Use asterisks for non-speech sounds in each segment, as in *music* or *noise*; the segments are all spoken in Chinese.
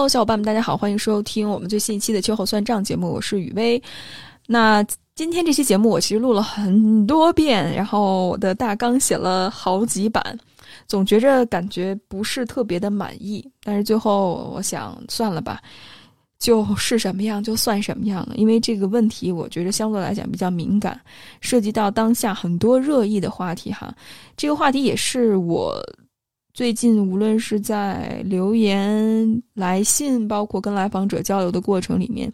喽小伙伴们，大家好，欢迎收听我们最新一期的秋后算账节目，我是雨薇。那今天这期节目我其实录了很多遍，然后我的大纲写了好几版，总觉着感觉不是特别的满意，但是最后我想算了吧，就是什么样就算什么样了，因为这个问题我觉得相对来讲比较敏感，涉及到当下很多热议的话题哈。这个话题也是我。最近，无论是在留言、来信，包括跟来访者交流的过程里面，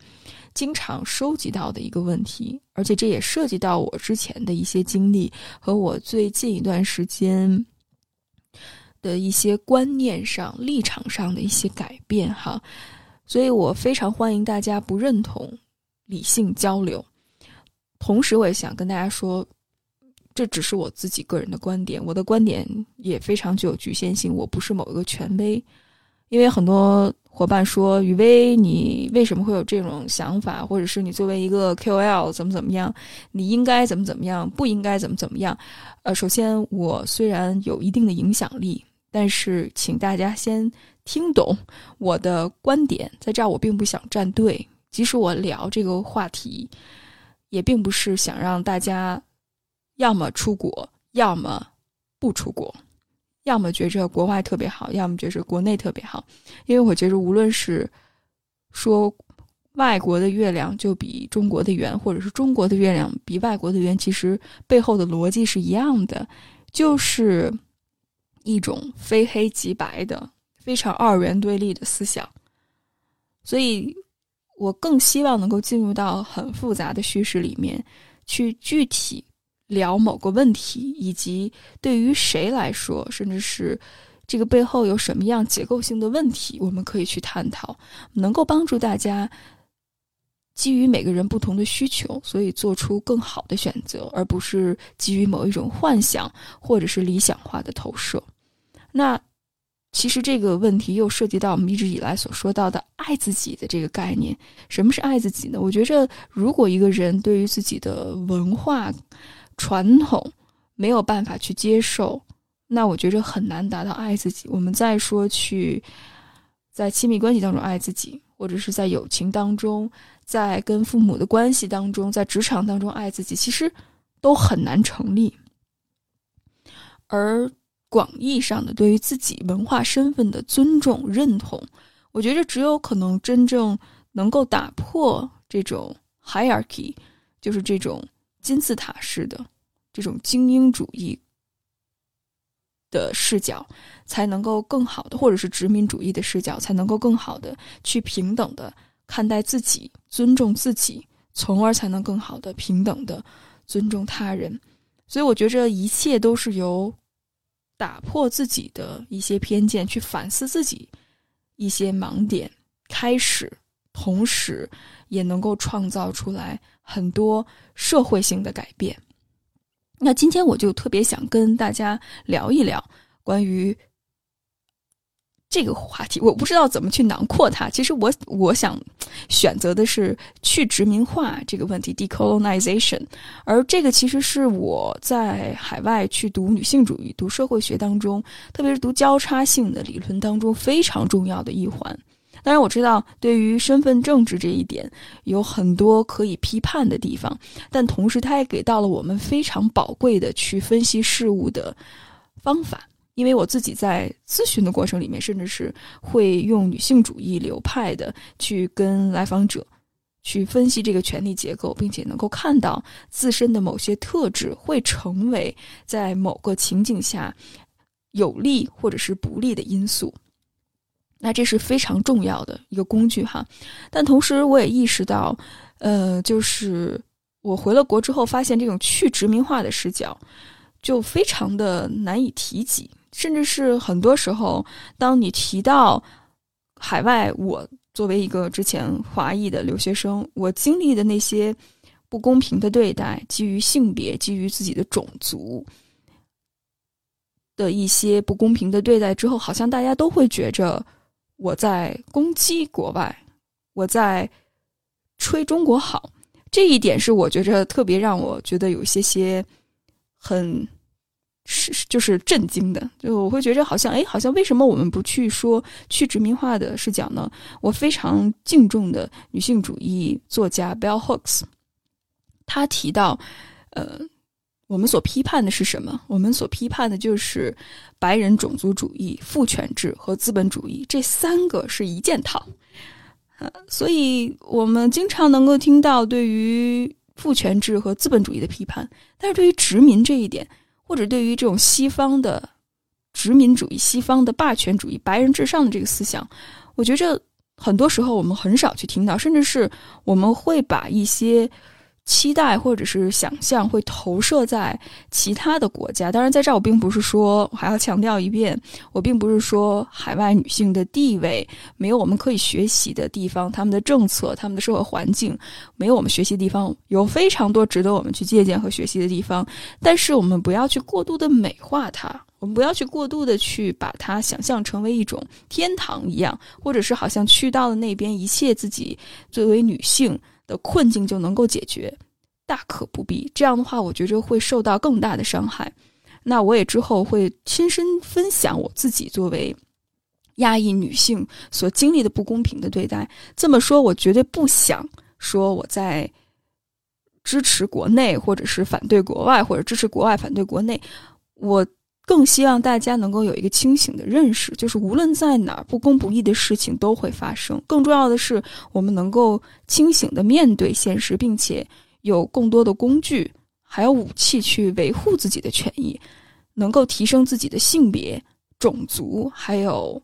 经常收集到的一个问题，而且这也涉及到我之前的一些经历和我最近一段时间的一些观念上、立场上的一些改变哈。所以我非常欢迎大家不认同、理性交流。同时，我也想跟大家说。这只是我自己个人的观点，我的观点也非常具有局限性。我不是某一个权威，因为很多伙伴说雨薇，你为什么会有这种想法？或者是你作为一个 KOL 怎么怎么样，你应该怎么怎么样，不应该怎么怎么样？呃，首先我虽然有一定的影响力，但是请大家先听懂我的观点。在这儿，我并不想站队，即使我聊这个话题，也并不是想让大家。要么出国，要么不出国，要么觉着国外特别好，要么觉着国内特别好。因为我觉着，无论是说外国的月亮就比中国的圆，或者是中国的月亮比外国的圆，其实背后的逻辑是一样的，就是一种非黑即白的、非常二元对立的思想。所以我更希望能够进入到很复杂的叙事里面去具体。聊某个问题，以及对于谁来说，甚至是这个背后有什么样结构性的问题，我们可以去探讨，能够帮助大家基于每个人不同的需求，所以做出更好的选择，而不是基于某一种幻想或者是理想化的投射。那其实这个问题又涉及到我们一直以来所说到的爱自己的这个概念。什么是爱自己呢？我觉着，如果一个人对于自己的文化，传统没有办法去接受，那我觉着很难达到爱自己。我们再说去在亲密关系当中爱自己，或者是在友情当中，在跟父母的关系当中，在职场当中爱自己，其实都很难成立。而广义上的对于自己文化身份的尊重认同，我觉着只有可能真正能够打破这种 hierarchy，就是这种。金字塔式的这种精英主义的视角，才能够更好的，或者是殖民主义的视角，才能够更好的去平等的看待自己，尊重自己，从而才能更好的平等的尊重他人。所以，我觉着一切都是由打破自己的一些偏见，去反思自己一些盲点开始，同时也能够创造出来。很多社会性的改变。那今天我就特别想跟大家聊一聊关于这个话题。我不知道怎么去囊括它。其实我我想选择的是去殖民化这个问题 （decolonization）。而这个其实是我在海外去读女性主义、读社会学当中，特别是读交叉性的理论当中非常重要的一环。当然，我知道对于身份政治这一点有很多可以批判的地方，但同时它也给到了我们非常宝贵的去分析事物的方法。因为我自己在咨询的过程里面，甚至是会用女性主义流派的去跟来访者去分析这个权力结构，并且能够看到自身的某些特质会成为在某个情景下有利或者是不利的因素。那这是非常重要的一个工具哈，但同时我也意识到，呃，就是我回了国之后，发现这种去殖民化的视角就非常的难以提及，甚至是很多时候，当你提到海外，我作为一个之前华裔的留学生，我经历的那些不公平的对待，基于性别、基于自己的种族的一些不公平的对待之后，好像大家都会觉着。我在攻击国外，我在吹中国好，这一点是我觉着特别让我觉得有些些很是就是震惊的。就我会觉着好像，哎，好像为什么我们不去说去殖民化的视角呢？我非常敬重的女性主义作家 Bell Hooks，他提到，呃。我们所批判的是什么？我们所批判的就是白人种族主义、父权制和资本主义这三个是一件套。呃，所以我们经常能够听到对于父权制和资本主义的批判，但是对于殖民这一点，或者对于这种西方的殖民主义、西方的霸权主义、白人至上的这个思想，我觉着很多时候我们很少去听到，甚至是我们会把一些。期待或者是想象会投射在其他的国家。当然，在这儿我并不是说，我还要强调一遍，我并不是说海外女性的地位没有我们可以学习的地方，他们的政策、他们的社会环境没有我们学习的地方，有非常多值得我们去借鉴和学习的地方。但是，我们不要去过度的美化它，我们不要去过度的去把它想象成为一种天堂一样，或者是好像去到了那边，一切自己作为女性。的困境就能够解决，大可不必。这样的话，我觉着会受到更大的伤害。那我也之后会亲身分享我自己作为亚裔女性所经历的不公平的对待。这么说，我绝对不想说我在支持国内，或者是反对国外，或者支持国外反对国内。我。更希望大家能够有一个清醒的认识，就是无论在哪儿，不公不义的事情都会发生。更重要的是，我们能够清醒的面对现实，并且有更多的工具，还有武器去维护自己的权益，能够提升自己的性别、种族还有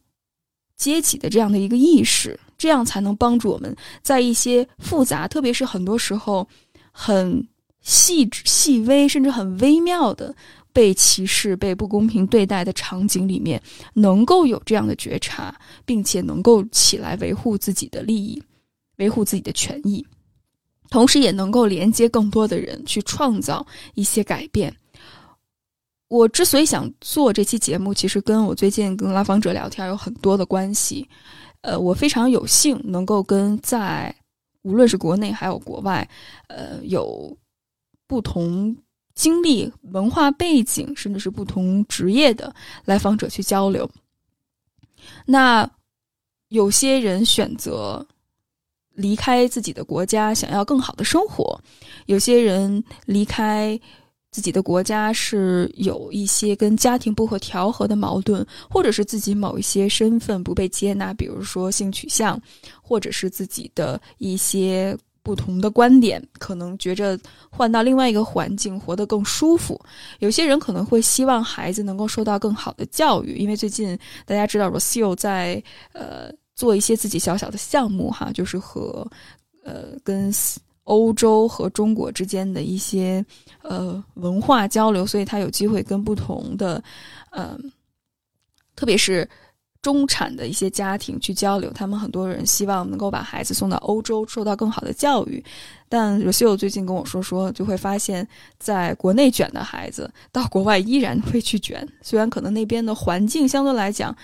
阶级的这样的一个意识，这样才能帮助我们在一些复杂，特别是很多时候很细致、细微，甚至很微妙的。被歧视、被不公平对待的场景里面，能够有这样的觉察，并且能够起来维护自己的利益、维护自己的权益，同时也能够连接更多的人去创造一些改变。我之所以想做这期节目，其实跟我最近跟来访者聊天有很多的关系。呃，我非常有幸能够跟在无论是国内还有国外，呃，有不同。经历、文化背景，甚至是不同职业的来访者去交流。那有些人选择离开自己的国家，想要更好的生活；有些人离开自己的国家是有一些跟家庭不可调和的矛盾，或者是自己某一些身份不被接纳，比如说性取向，或者是自己的一些。不同的观点，可能觉着换到另外一个环境活得更舒服。有些人可能会希望孩子能够受到更好的教育，因为最近大家知道 r o s i l 在呃做一些自己小小的项目哈，就是和呃跟欧洲和中国之间的一些呃文化交流，所以他有机会跟不同的呃，特别是。中产的一些家庭去交流，他们很多人希望能够把孩子送到欧洲，受到更好的教育。但罗秀最近跟我说说，就会发现，在国内卷的孩子到国外依然会去卷，虽然可能那边的环境相对来讲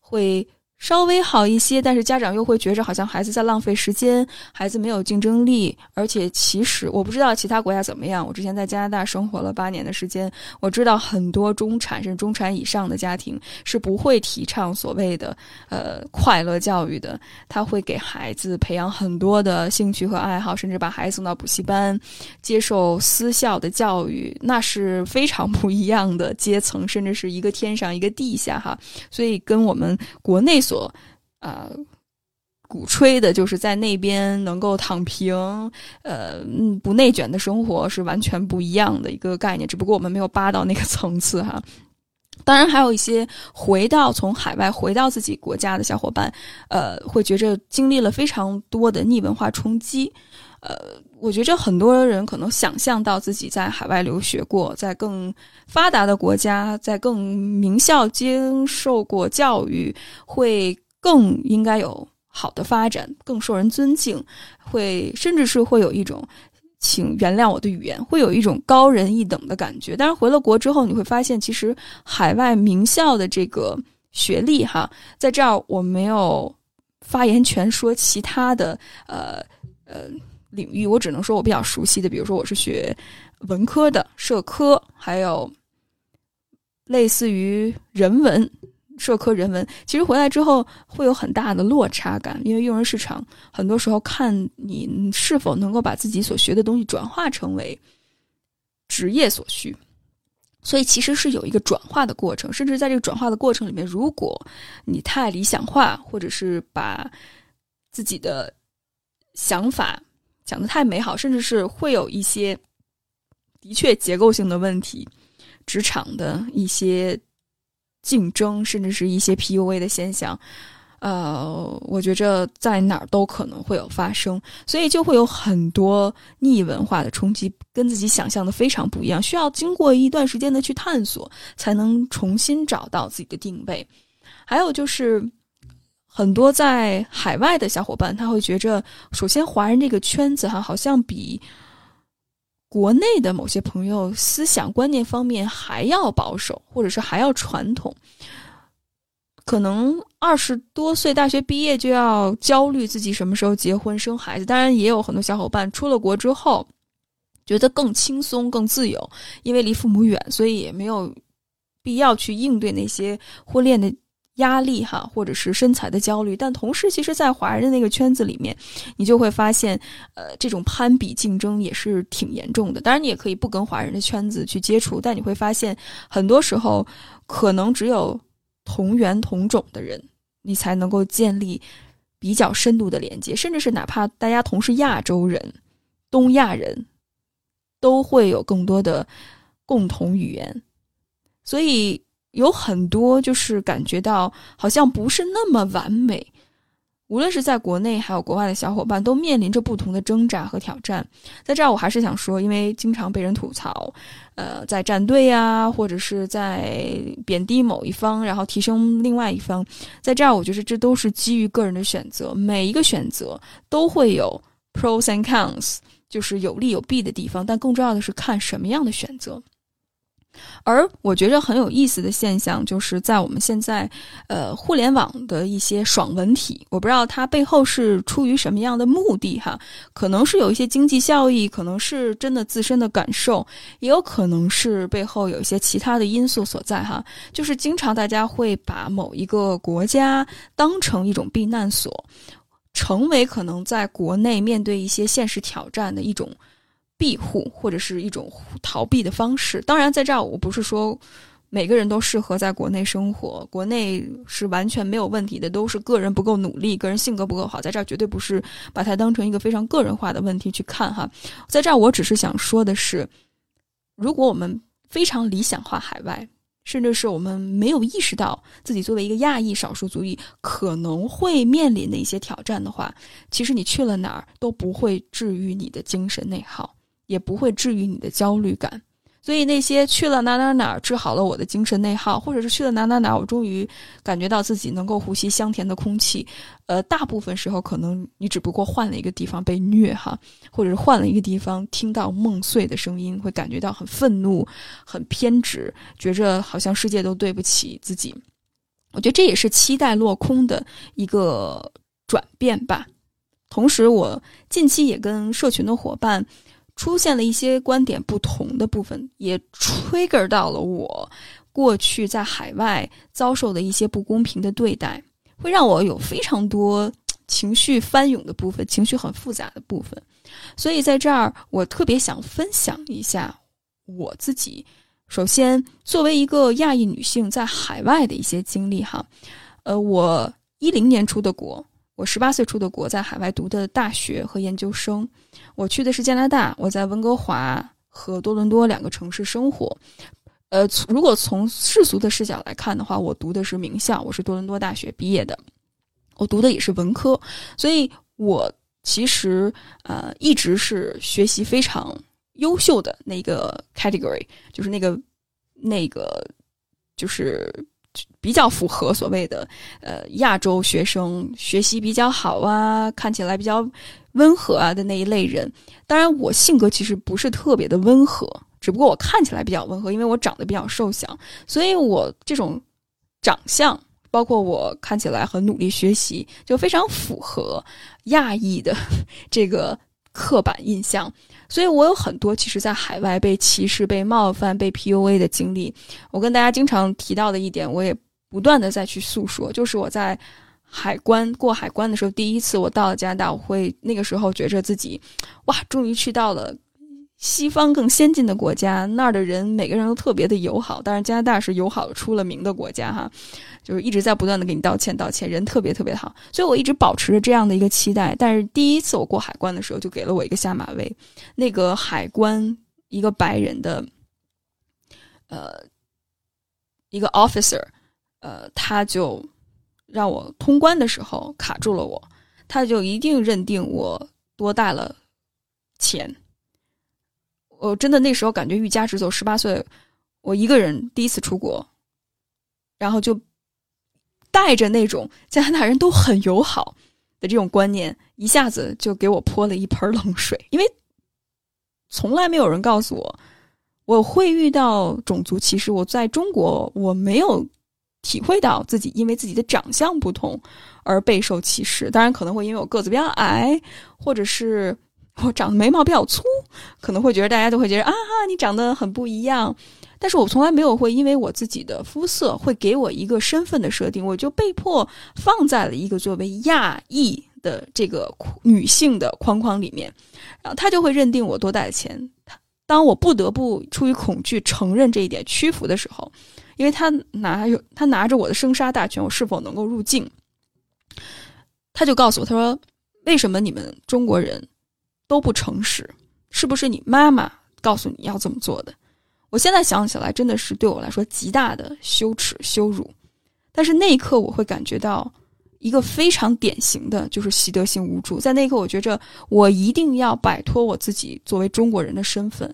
会。稍微好一些，但是家长又会觉着好像孩子在浪费时间，孩子没有竞争力。而且其实我不知道其他国家怎么样。我之前在加拿大生活了八年的时间，我知道很多中产甚至中产以上的家庭是不会提倡所谓的呃快乐教育的。他会给孩子培养很多的兴趣和爱好，甚至把孩子送到补习班，接受私校的教育，那是非常不一样的阶层，甚至是一个天上一个地下哈。所以跟我们国内。所呃，鼓吹的就是在那边能够躺平，呃，不内卷的生活是完全不一样的一个概念。只不过我们没有扒到那个 *laughs* 层次哈。当然，还有一些回到从海外回到自己国家的小伙伴，呃，会觉着经历了非常多的逆文化冲击。呃，我觉着很多人可能想象到自己在海外留学过，在更发达的国家，在更名校接受过教育，会更应该有好的发展，更受人尊敬，会甚至是会有一种，请原谅我的语言，会有一种高人一等的感觉。但是回了国之后，你会发现，其实海外名校的这个学历，哈，在这儿我没有发言权说其他的，呃呃。领域我只能说我比较熟悉的，比如说我是学文科的，社科，还有类似于人文。社科人文其实回来之后会有很大的落差感，因为用人市场很多时候看你是否能够把自己所学的东西转化成为职业所需，所以其实是有一个转化的过程。甚至在这个转化的过程里面，如果你太理想化，或者是把自己的想法讲得太美好，甚至是会有一些的确结构性的问题，职场的一些。竞争，甚至是一些 PUA 的现象，呃，我觉着在哪儿都可能会有发生，所以就会有很多逆文化的冲击，跟自己想象的非常不一样，需要经过一段时间的去探索，才能重新找到自己的定位。还有就是，很多在海外的小伙伴，他会觉着，首先华人这个圈子哈，好像比。国内的某些朋友思想观念方面还要保守，或者是还要传统，可能二十多岁大学毕业就要焦虑自己什么时候结婚生孩子。当然，也有很多小伙伴出了国之后，觉得更轻松、更自由，因为离父母远，所以也没有必要去应对那些婚恋的。压力哈，或者是身材的焦虑，但同时，其实，在华人的那个圈子里面，你就会发现，呃，这种攀比竞争也是挺严重的。当然，你也可以不跟华人的圈子去接触，但你会发现，很多时候可能只有同源同种的人，你才能够建立比较深度的连接，甚至是哪怕大家同是亚洲人、东亚人，都会有更多的共同语言，所以。有很多就是感觉到好像不是那么完美，无论是在国内还有国外的小伙伴都面临着不同的挣扎和挑战。在这儿，我还是想说，因为经常被人吐槽，呃，在站队呀，或者是在贬低某一方，然后提升另外一方。在这儿，我觉得这都是基于个人的选择，每一个选择都会有 pros and cons，就是有利有弊的地方。但更重要的是看什么样的选择。而我觉着很有意思的现象，就是在我们现在，呃，互联网的一些爽文体，我不知道它背后是出于什么样的目的哈，可能是有一些经济效益，可能是真的自身的感受，也有可能是背后有一些其他的因素所在哈。就是经常大家会把某一个国家当成一种避难所，成为可能在国内面对一些现实挑战的一种。庇护或者是一种逃避的方式。当然，在这儿我不是说每个人都适合在国内生活，国内是完全没有问题的，都是个人不够努力，个人性格不够好。在这儿绝对不是把它当成一个非常个人化的问题去看哈。在这儿，我只是想说的是，如果我们非常理想化海外，甚至是我们没有意识到自己作为一个亚裔少数族裔可能会面临的一些挑战的话，其实你去了哪儿都不会治愈你的精神内耗。也不会治愈你的焦虑感，所以那些去了哪哪哪治好了我的精神内耗，或者是去了哪哪哪我终于感觉到自己能够呼吸香甜的空气，呃，大部分时候可能你只不过换了一个地方被虐哈，或者是换了一个地方听到梦碎的声音，会感觉到很愤怒、很偏执，觉着好像世界都对不起自己。我觉得这也是期待落空的一个转变吧。同时，我近期也跟社群的伙伴。出现了一些观点不同的部分，也 trigger 到了我过去在海外遭受的一些不公平的对待，会让我有非常多情绪翻涌的部分，情绪很复杂的部分。所以在这儿，我特别想分享一下我自己。首先，作为一个亚裔女性在海外的一些经历哈，呃，我一零年出的国。我十八岁出的国，在海外读的大学和研究生。我去的是加拿大，我在温哥华和多伦多两个城市生活。呃，如果从世俗的视角来看的话，我读的是名校，我是多伦多大学毕业的，我读的也是文科，所以我其实呃一直是学习非常优秀的那个 category，就是那个那个就是。比较符合所谓的呃亚洲学生学习比较好啊，看起来比较温和啊的那一类人。当然，我性格其实不是特别的温和，只不过我看起来比较温和，因为我长得比较瘦小，所以我这种长相，包括我看起来很努力学习，就非常符合亚裔的 *laughs* 这个刻板印象。所以我有很多其实在海外被歧视、被冒犯、被 PUA 的经历。我跟大家经常提到的一点，我也不断的再去诉说，就是我在海关过海关的时候，第一次我到了加拿大，我会那个时候觉着自己，哇，终于去到了。西方更先进的国家，那儿的人每个人都特别的友好。当然，加拿大是友好出了名的国家哈，就是一直在不断的给你道歉道歉，人特别特别好。所以我一直保持着这样的一个期待。但是第一次我过海关的时候，就给了我一个下马威。那个海关一个白人的，呃，一个 officer，呃，他就让我通关的时候卡住了我，他就一定认定我多带了钱。我真的那时候感觉欲加之责。十八岁，我一个人第一次出国，然后就带着那种加拿大人都很友好的这种观念，一下子就给我泼了一盆冷水。因为从来没有人告诉我我会遇到种族歧视。我在中国我没有体会到自己因为自己的长相不同而备受歧视。当然可能会因为我个子比较矮，或者是。我长得眉毛比较粗，可能会觉得大家都会觉得啊哈，你长得很不一样。但是我从来没有会因为我自己的肤色会给我一个身份的设定，我就被迫放在了一个作为亚裔的这个女性的框框里面，然后他就会认定我多带钱。当我不得不出于恐惧承认这一点屈服的时候，因为他拿有他拿着我的生杀大权，我是否能够入境？他就告诉我，他说：“为什么你们中国人？”都不诚实，是不是你妈妈告诉你要这么做的？我现在想起来，真的是对我来说极大的羞耻羞辱。但是那一刻，我会感觉到一个非常典型的就是习得性无助。在那一刻，我觉着我一定要摆脱我自己作为中国人的身份，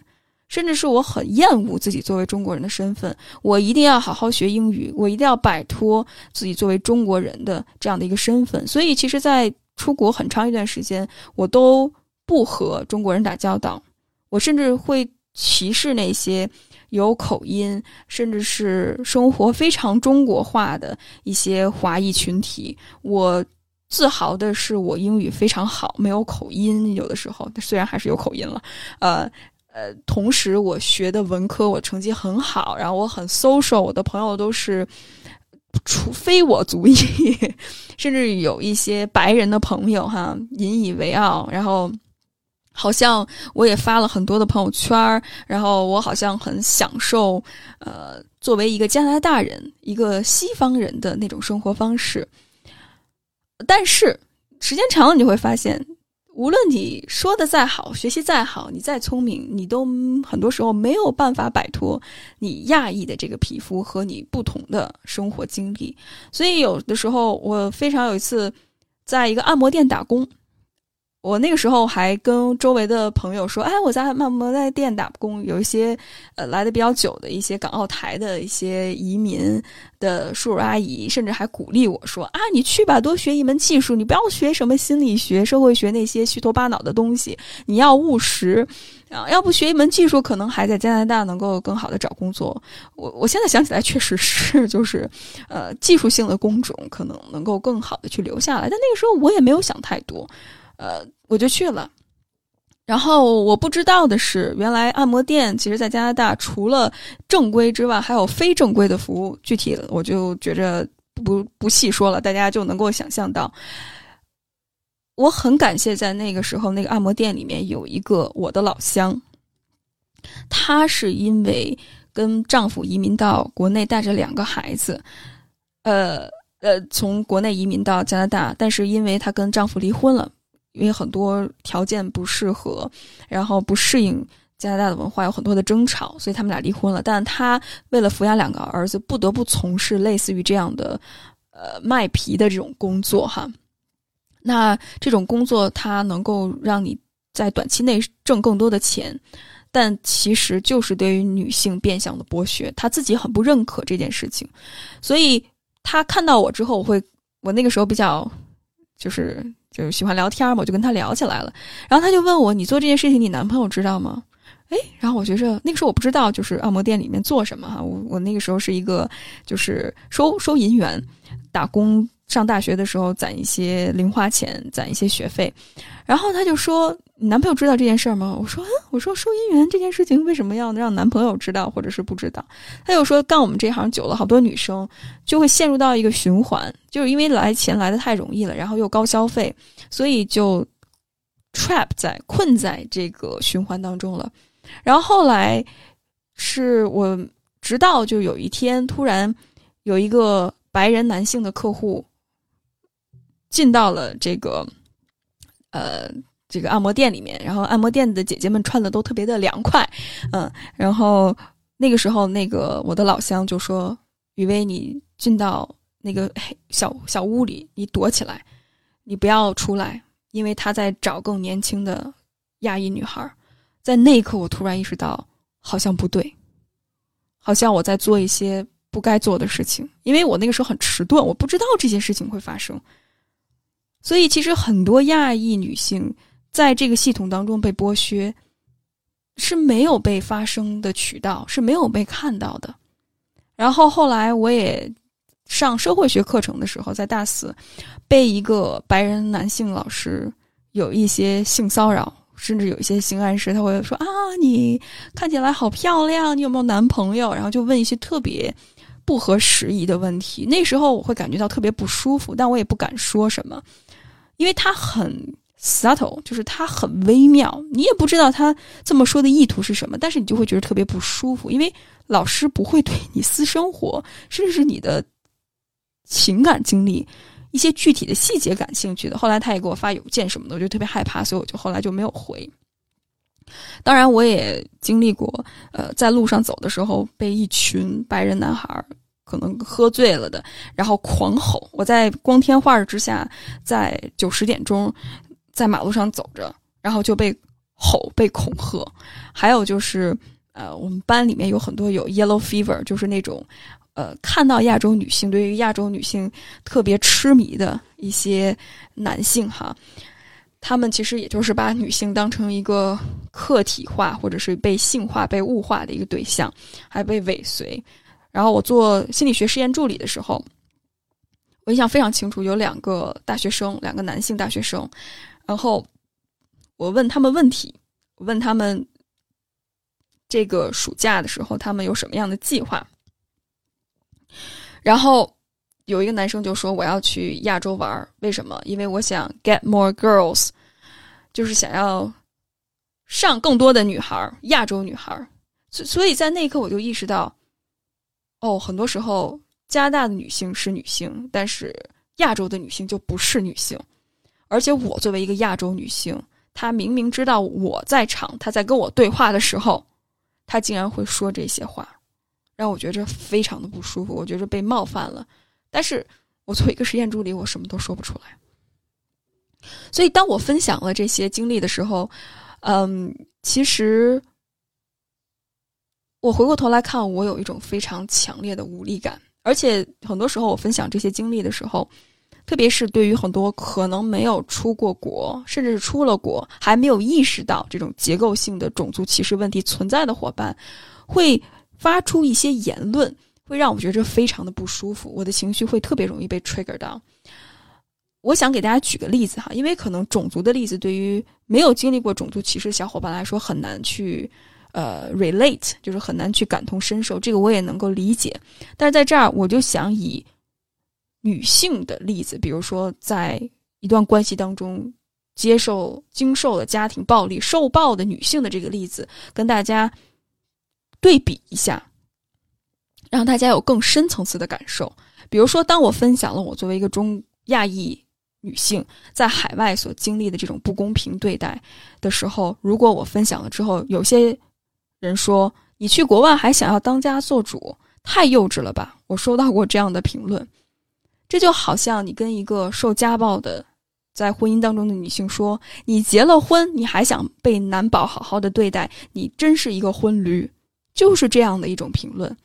甚至是我很厌恶自己作为中国人的身份。我一定要好好学英语，我一定要摆脱自己作为中国人的这样的一个身份。所以，其实，在出国很长一段时间，我都。不和中国人打交道，我甚至会歧视那些有口音，甚至是生活非常中国化的一些华裔群体。我自豪的是，我英语非常好，没有口音。有的时候，虽然还是有口音了，呃呃，同时我学的文科，我成绩很好，然后我很 social，我的朋友都是除非我族裔，*laughs* 甚至有一些白人的朋友哈，引以为傲，然后。好像我也发了很多的朋友圈然后我好像很享受，呃，作为一个加拿大人、一个西方人的那种生活方式。但是时间长了，你会发现，无论你说的再好，学习再好，你再聪明，你都很多时候没有办法摆脱你亚裔的这个皮肤和你不同的生活经历。所以有的时候，我非常有一次在一个按摩店打工。我那个时候还跟周围的朋友说：“哎，我在按摩店打工，有一些呃来的比较久的一些港澳台的一些移民的叔叔阿姨，甚至还鼓励我说：啊，你去吧，多学一门技术，你不要学什么心理学、社会学那些虚头巴脑的东西，你要务实啊，要不学一门技术，可能还在加拿大能够更好的找工作。我我现在想起来，确实是，就是呃技术性的工种可能能够更好的去留下来，但那个时候我也没有想太多。”呃，我就去了，然后我不知道的是，原来按摩店其实，在加拿大除了正规之外，还有非正规的服务。具体我就觉着不不细说了，大家就能够想象到。我很感谢在那个时候，那个按摩店里面有一个我的老乡，她是因为跟丈夫移民到国内，带着两个孩子，呃呃，从国内移民到加拿大，但是因为她跟丈夫离婚了。因为很多条件不适合，然后不适应加拿大的文化，有很多的争吵，所以他们俩离婚了。但他为了抚养两个儿子，不得不从事类似于这样的，呃，卖皮的这种工作哈。那这种工作，它能够让你在短期内挣更多的钱，但其实就是对于女性变相的剥削。他自己很不认可这件事情，所以他看到我之后，我会，我那个时候比较就是。就是喜欢聊天嘛，我就跟他聊起来了。然后他就问我：“你做这件事情，你男朋友知道吗？”哎，然后我觉着那个时候我不知道，就是按摩店里面做什么哈。我我那个时候是一个就是收收银员，打工上大学的时候攒一些零花钱，攒一些学费。然后他就说：“你男朋友知道这件事儿吗？”我说：“嗯，我说收银员这件事情为什么要让男朋友知道，或者是不知道？”他就说：“干我们这行久了，好多女生就会陷入到一个循环，就是因为来钱来的太容易了，然后又高消费，所以就 trap 在困在这个循环当中了。然后后来是我直到就有一天突然有一个白人男性的客户进到了这个。”呃，这个按摩店里面，然后按摩店的姐姐们穿的都特别的凉快，嗯，然后那个时候，那个我的老乡就说：“雨薇，你进到那个小小屋里，你躲起来，你不要出来，因为他在找更年轻的亚裔女孩。”在那一刻，我突然意识到，好像不对，好像我在做一些不该做的事情，因为我那个时候很迟钝，我不知道这些事情会发生。所以，其实很多亚裔女性在这个系统当中被剥削，是没有被发声的渠道，是没有被看到的。然后后来，我也上社会学课程的时候，在大四被一个白人男性老师有一些性骚扰，甚至有一些性暗示。他会说：“啊，你看起来好漂亮，你有没有男朋友？”然后就问一些特别不合时宜的问题。那时候我会感觉到特别不舒服，但我也不敢说什么。因为他很 subtle，就是他很微妙，你也不知道他这么说的意图是什么，但是你就会觉得特别不舒服。因为老师不会对你私生活，甚至是你的情感经历一些具体的细节感兴趣的。后来他也给我发邮件什么的，我就特别害怕，所以我就后来就没有回。当然，我也经历过，呃，在路上走的时候被一群白人男孩。可能喝醉了的，然后狂吼。我在光天化日之下，在九十点钟，在马路上走着，然后就被吼、被恐吓。还有就是，呃，我们班里面有很多有 yellow fever，就是那种，呃，看到亚洲女性，对于亚洲女性特别痴迷的一些男性哈，他们其实也就是把女性当成一个客体化，或者是被性化、被物化的一个对象，还被尾随。然后我做心理学实验助理的时候，我印象非常清楚，有两个大学生，两个男性大学生，然后我问他们问题，问他们这个暑假的时候他们有什么样的计划，然后有一个男生就说我要去亚洲玩，为什么？因为我想 get more girls，就是想要上更多的女孩，亚洲女孩，所所以在那一刻我就意识到。哦，很多时候加拿大的女性是女性，但是亚洲的女性就不是女性。而且我作为一个亚洲女性，她明明知道我在场，她在跟我对话的时候，她竟然会说这些话，让我觉着非常的不舒服。我觉着被冒犯了，但是我作为一个实验助理，我什么都说不出来。所以当我分享了这些经历的时候，嗯，其实。我回过头来看，我有一种非常强烈的无力感，而且很多时候我分享这些经历的时候，特别是对于很多可能没有出过国，甚至是出了国还没有意识到这种结构性的种族歧视问题存在的伙伴，会发出一些言论，会让我觉着非常的不舒服，我的情绪会特别容易被 trigger 到。我想给大家举个例子哈，因为可能种族的例子对于没有经历过种族歧视的小伙伴来说很难去。呃，relate 就是很难去感同身受，这个我也能够理解。但是在这儿，我就想以女性的例子，比如说在一段关系当中接受、经受了家庭暴力、受暴的女性的这个例子，跟大家对比一下，让大家有更深层次的感受。比如说，当我分享了我作为一个中亚裔女性在海外所经历的这种不公平对待的时候，如果我分享了之后，有些人说：“你去国外还想要当家做主，太幼稚了吧？”我收到过这样的评论。这就好像你跟一个受家暴的在婚姻当中的女性说：“你结了婚，你还想被男宝好好的对待，你真是一个婚驴。”就是这样的一种评论。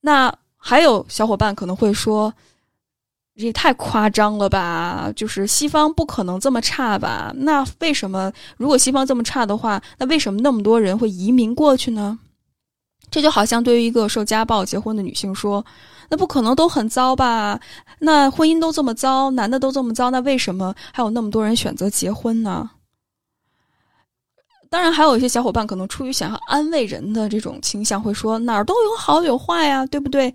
那还有小伙伴可能会说。这也太夸张了吧！就是西方不可能这么差吧？那为什么如果西方这么差的话，那为什么那么多人会移民过去呢？这就好像对于一个受家暴结婚的女性说：“那不可能都很糟吧？那婚姻都这么糟，男的都这么糟，那为什么还有那么多人选择结婚呢？”当然，还有一些小伙伴可能出于想要安慰人的这种倾向，会说：“哪儿都有好有坏呀，对不对？”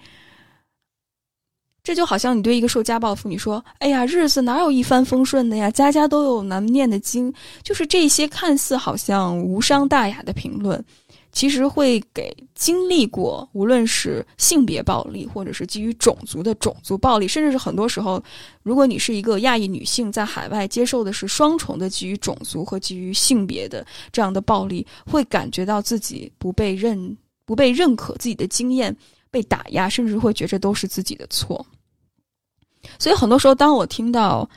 这就好像你对一个受家暴妇女说：“哎呀，日子哪有一帆风顺的呀？家家都有难念的经。”就是这些看似好像无伤大雅的评论。其实会给经历过无论是性别暴力，或者是基于种族的种族暴力，甚至是很多时候，如果你是一个亚裔女性，在海外接受的是双重的基于种族和基于性别的这样的暴力，会感觉到自己不被认、不被认可，自己的经验被打压，甚至会觉着都是自己的错。所以很多时候，当我听到，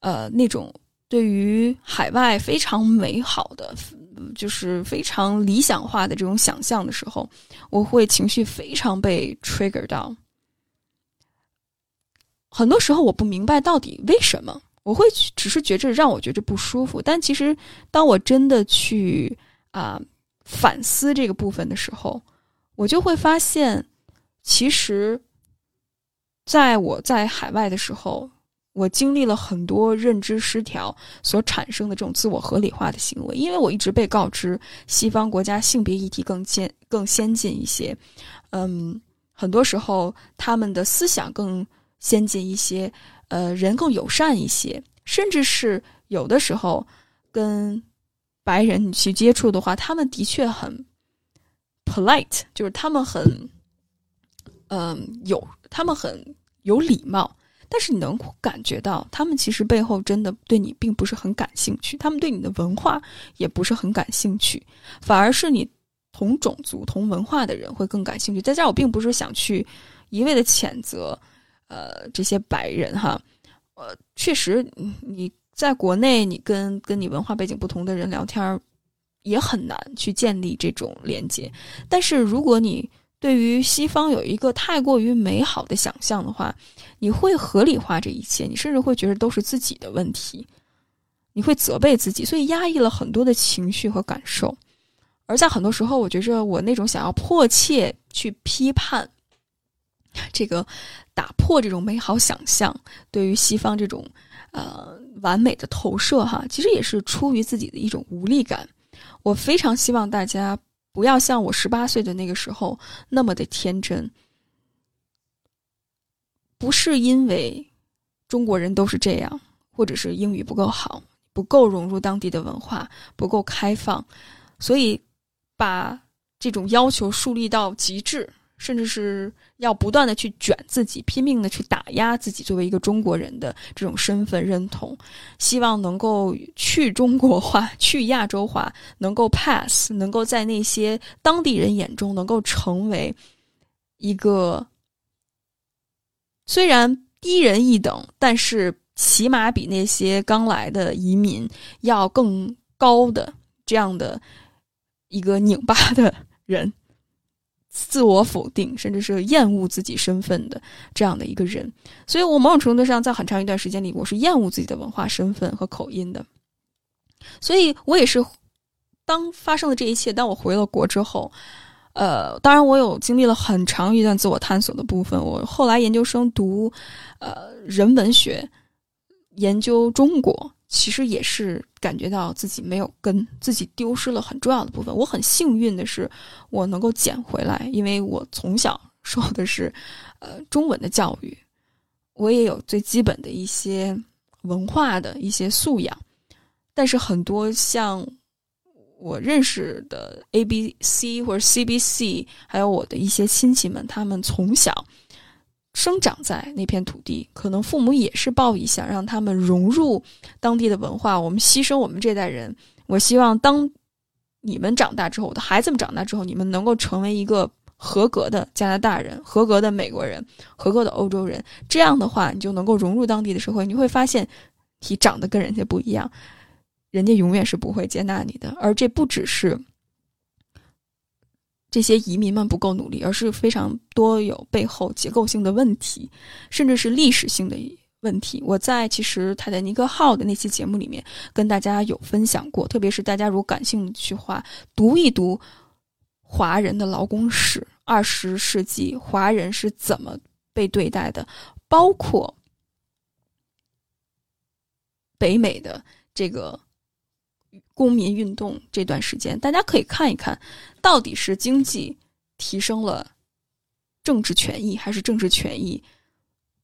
呃，那种对于海外非常美好的。就是非常理想化的这种想象的时候，我会情绪非常被 trigger 到。很多时候我不明白到底为什么，我会只是觉着让我觉着不舒服。但其实当我真的去啊反思这个部分的时候，我就会发现，其实在我在海外的时候。我经历了很多认知失调所产生的这种自我合理化的行为，因为我一直被告知西方国家性别议题更先更先进一些，嗯，很多时候他们的思想更先进一些，呃，人更友善一些，甚至是有的时候跟白人你去接触的话，他们的确很 polite，就是他们很，嗯，有他们很有礼貌。但是你能感觉到，他们其实背后真的对你并不是很感兴趣，他们对你的文化也不是很感兴趣，反而是你同种族、同文化的人会更感兴趣。在这儿，我并不是想去一味的谴责，呃，这些白人哈，呃，确实，你在国内，你跟跟你文化背景不同的人聊天，也很难去建立这种连接。但是如果你对于西方有一个太过于美好的想象的话，你会合理化这一切，你甚至会觉得都是自己的问题，你会责备自己，所以压抑了很多的情绪和感受。而在很多时候，我觉着我那种想要迫切去批判这个打破这种美好想象，对于西方这种呃完美的投射，哈，其实也是出于自己的一种无力感。我非常希望大家。不要像我十八岁的那个时候那么的天真，不是因为中国人都是这样，或者是英语不够好，不够融入当地的文化，不够开放，所以把这种要求树立到极致。甚至是要不断的去卷自己，拼命的去打压自己作为一个中国人的这种身份认同，希望能够去中国化、去亚洲化，能够 pass，能够在那些当地人眼中能够成为一个虽然低人一等，但是起码比那些刚来的移民要更高的这样的一个拧巴的人。自我否定，甚至是厌恶自己身份的这样的一个人，所以我某种程度上在很长一段时间里，我是厌恶自己的文化身份和口音的。所以我也是，当发生了这一切，当我回了国之后，呃，当然我有经历了很长一段自我探索的部分。我后来研究生读，呃，人文学，研究中国。其实也是感觉到自己没有根，自己丢失了很重要的部分。我很幸运的是，我能够捡回来，因为我从小 *laughs* 受的是，呃，中文的教育，我也有最基本的一些文化的一些素养。但是很多像我认识的 A B C 或者 C B C，还有我的一些亲戚们，他们从小。生长在那片土地，可能父母也是抱以想让他们融入当地的文化。我们牺牲我们这代人，我希望当你们长大之后，我的孩子们长大之后，你们能够成为一个合格的加拿大人、合格的美国人、合格的欧洲人。这样的话，你就能够融入当地的社会。你会发现，你长得跟人家不一样，人家永远是不会接纳你的。而这不只是。这些移民们不够努力，而是非常多有背后结构性的问题，甚至是历史性的问题。我在其实泰坦尼克号的那期节目里面跟大家有分享过，特别是大家如果感兴趣的话，读一读华人的劳工史，二十世纪华人是怎么被对待的，包括北美的这个公民运动这段时间，大家可以看一看，到底是经济提升了政治权益，还是政治权益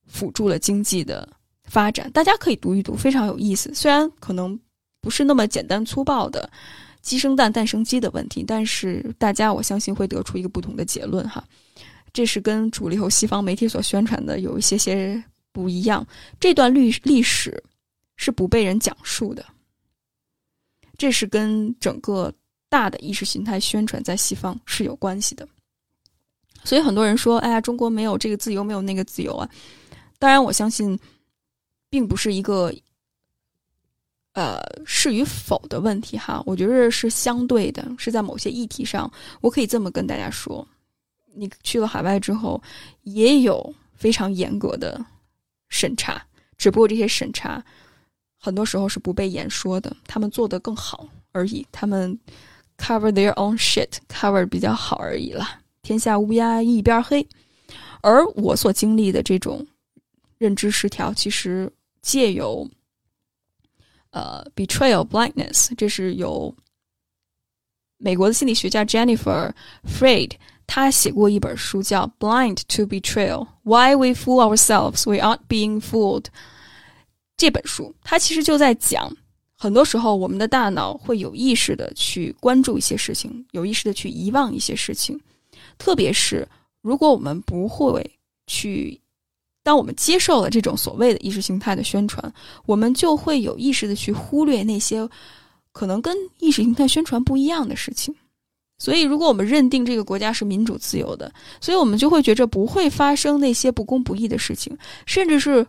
辅助了经济的发展？大家可以读一读，非常有意思。虽然可能不是那么简单粗暴的。鸡生蛋，蛋生鸡的问题，但是大家我相信会得出一个不同的结论哈，这是跟主流西方媒体所宣传的有一些些不一样。这段历历史是不被人讲述的，这是跟整个大的意识形态宣传在西方是有关系的。所以很多人说，哎呀，中国没有这个自由，没有那个自由啊。当然，我相信并不是一个。呃，是与否的问题哈，我觉得是相对的，是在某些议题上，我可以这么跟大家说：，你去了海外之后，也有非常严格的审查，只不过这些审查很多时候是不被言说的，他们做得更好而已，他们 cover their own shit，cover 比较好而已了。天下乌鸦一边黑，而我所经历的这种认知失调，其实借由。呃，betrayal blindness，这是由美国的心理学家 Jennifer Freyd，他写过一本书叫《Blind to Betrayal: Why We Fool Ourselves, We Aren't Being Fooled》。这本书，它其实就在讲，很多时候我们的大脑会有意识的去关注一些事情，有意识的去遗忘一些事情，特别是如果我们不会去。当我们接受了这种所谓的意识形态的宣传，我们就会有意识的去忽略那些可能跟意识形态宣传不一样的事情。所以，如果我们认定这个国家是民主自由的，所以我们就会觉着不会发生那些不公不义的事情。甚至是，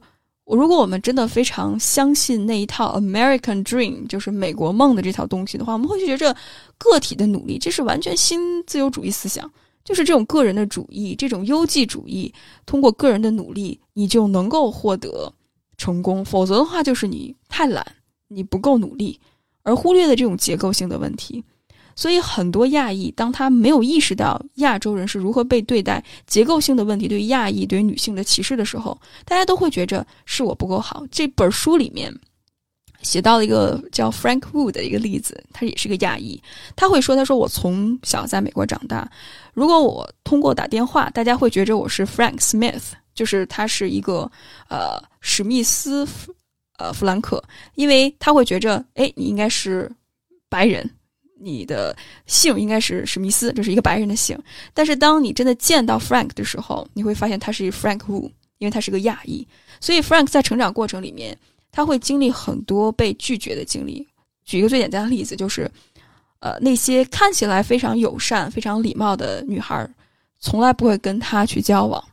如果我们真的非常相信那一套 American Dream，就是美国梦的这套东西的话，我们会觉着个体的努力，这是完全新自由主义思想。就是这种个人的主义，这种优绩主义，通过个人的努力，你就能够获得成功；否则的话，就是你太懒，你不够努力，而忽略了这种结构性的问题。所以，很多亚裔当他没有意识到亚洲人是如何被对待、结构性的问题对于亚裔、对于女性的歧视的时候，大家都会觉着是我不够好。这本书里面。写到了一个叫 Frank Wu 的一个例子，他也是个亚裔。他会说：“他说我从小在美国长大，如果我通过打电话，大家会觉着我是 Frank Smith，就是他是一个呃史密斯呃弗兰克，因为他会觉着，哎，你应该是白人，你的姓应该是史密斯，这是一个白人的姓。但是当你真的见到 Frank 的时候，你会发现他是 Frank Wu，因为他是个亚裔。所以 Frank 在成长过程里面。”他会经历很多被拒绝的经历。举一个最简单的例子，就是，呃，那些看起来非常友善、非常礼貌的女孩，从来不会跟他去交往。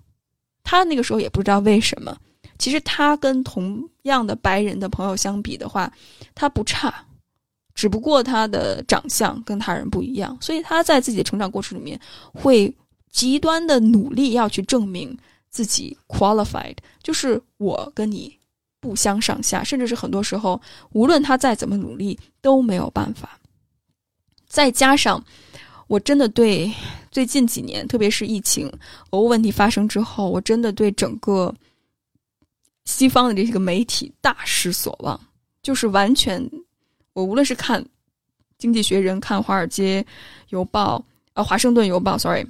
他那个时候也不知道为什么。其实他跟同样的白人的朋友相比的话，他不差，只不过他的长相跟他人不一样。所以他在自己的成长过程里面，会极端的努力要去证明自己 qualified，就是我跟你。不相上下，甚至是很多时候，无论他再怎么努力都没有办法。再加上，我真的对最近几年，特别是疫情、俄乌问题发生之后，我真的对整个西方的这些个媒体大失所望。就是完全，我无论是看《经济学人》、看《华尔街邮报》呃，《华盛顿邮报》，sorry，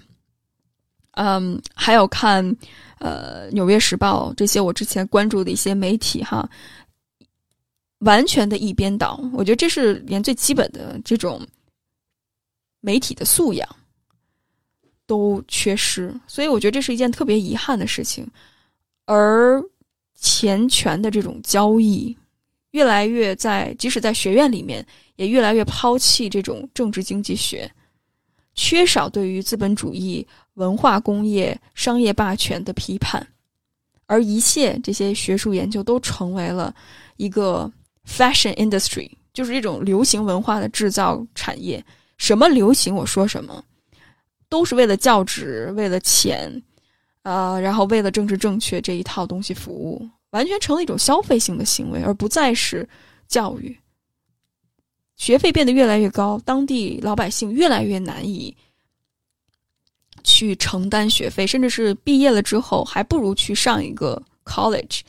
嗯，还有看。呃，《纽约时报》这些我之前关注的一些媒体哈，完全的一边倒，我觉得这是连最基本的这种媒体的素养都缺失，所以我觉得这是一件特别遗憾的事情。而钱权的这种交易，越来越在，即使在学院里面，也越来越抛弃这种政治经济学，缺少对于资本主义。文化工业、商业霸权的批判，而一切这些学术研究都成为了一个 fashion industry，就是这种流行文化的制造产业。什么流行，我说什么，都是为了教职、为了钱，啊，然后为了政治正确这一套东西服务，完全成了一种消费性的行为，而不再是教育。学费变得越来越高，当地老百姓越来越难以。去承担学费，甚至是毕业了之后，还不如去上一个 college，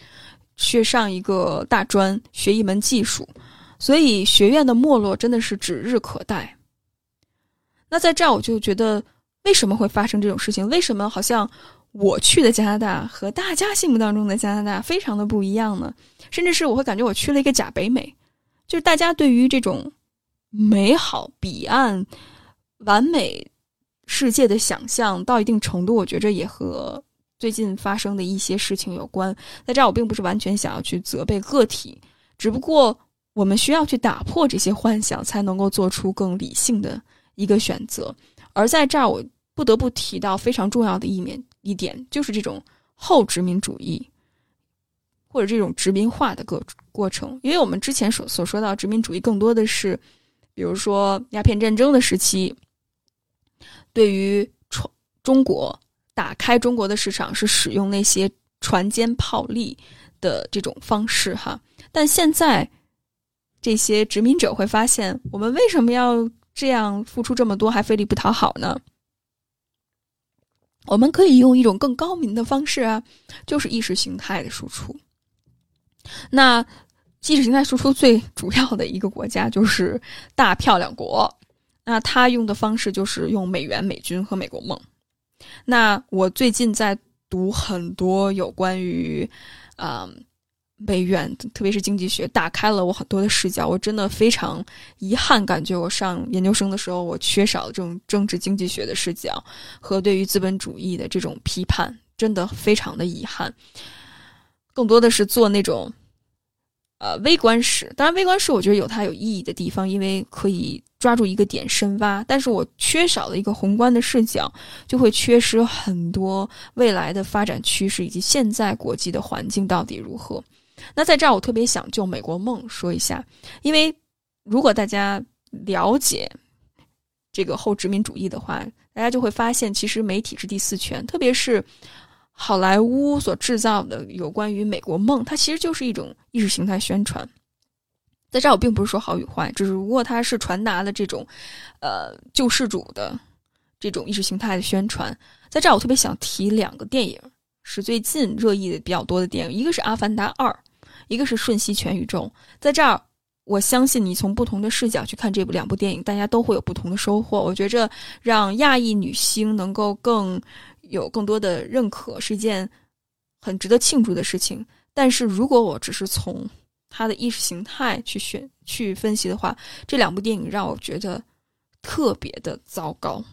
去上一个大专，学一门技术。所以学院的没落真的是指日可待。那在这儿，我就觉得为什么会发生这种事情？为什么好像我去的加拿大和大家心目当中的加拿大非常的不一样呢？甚至是我会感觉我去了一个假北美，就是大家对于这种美好彼岸、完美。世界的想象到一定程度，我觉着也和最近发生的一些事情有关。在这儿，我并不是完全想要去责备个体，只不过我们需要去打破这些幻想，才能够做出更理性的一个选择。而在这儿，我不得不提到非常重要的一面一点，就是这种后殖民主义或者这种殖民化的过过程。因为我们之前所所说到殖民主义，更多的是，比如说鸦片战争的时期。对于中中国打开中国的市场是使用那些船坚炮利的这种方式哈，但现在这些殖民者会发现，我们为什么要这样付出这么多还费力不讨好呢？我们可以用一种更高明的方式啊，就是意识形态的输出。那意识形态输出最主要的一个国家就是大漂亮国。那他用的方式就是用美元、美军和美国梦。那我最近在读很多有关于，啊，美元，特别是经济学，打开了我很多的视角。我真的非常遗憾，感觉我上研究生的时候，我缺少了这种政治经济学的视角和对于资本主义的这种批判，真的非常的遗憾。更多的是做那种。呃，微观史，当然微观史我觉得有它有意义的地方，因为可以抓住一个点深挖。但是我缺少了一个宏观的视角，就会缺失很多未来的发展趋势以及现在国际的环境到底如何。那在这儿，我特别想就美国梦说一下，因为如果大家了解这个后殖民主义的话，大家就会发现，其实媒体是第四权，特别是。好莱坞所制造的有关于美国梦，它其实就是一种意识形态宣传。在这儿，我并不是说好与坏，只是如果它是传达了这种，呃，救世主的这种意识形态的宣传。在这儿，我特别想提两个电影，是最近热议的比较多的电影，一个是《阿凡达二》，一个是《瞬息全宇宙》。在这儿，我相信你从不同的视角去看这部两部电影，大家都会有不同的收获。我觉着让亚裔女星能够更。有更多的认可是一件很值得庆祝的事情，但是如果我只是从他的意识形态去选去分析的话，这两部电影让我觉得特别的糟糕。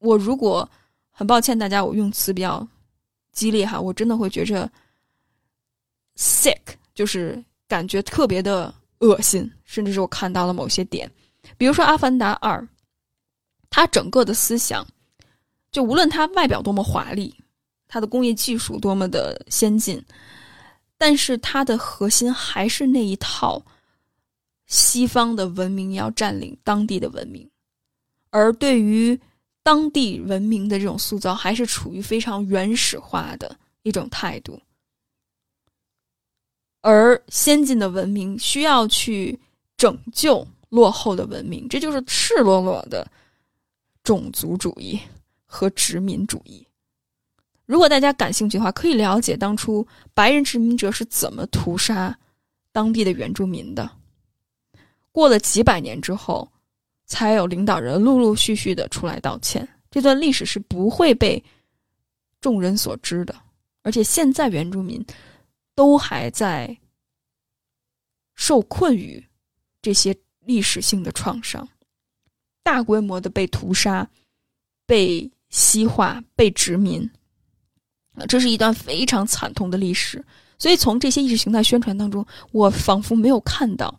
我如果很抱歉大家，我用词比较激烈哈，我真的会觉着 sick，就是感觉特别的恶心，甚至是我看到了某些点，比如说《阿凡达二》，它整个的思想。就无论它外表多么华丽，它的工业技术多么的先进，但是它的核心还是那一套西方的文明要占领当地的文明，而对于当地文明的这种塑造，还是处于非常原始化的一种态度，而先进的文明需要去拯救落后的文明，这就是赤裸裸的种族主义。和殖民主义，如果大家感兴趣的话，可以了解当初白人殖民者是怎么屠杀当地的原住民的。过了几百年之后，才有领导人陆陆续续的出来道歉。这段历史是不会被众人所知的，而且现在原住民都还在受困于这些历史性的创伤，大规模的被屠杀，被。西化被殖民，啊，这是一段非常惨痛的历史。所以从这些意识形态宣传当中，我仿佛没有看到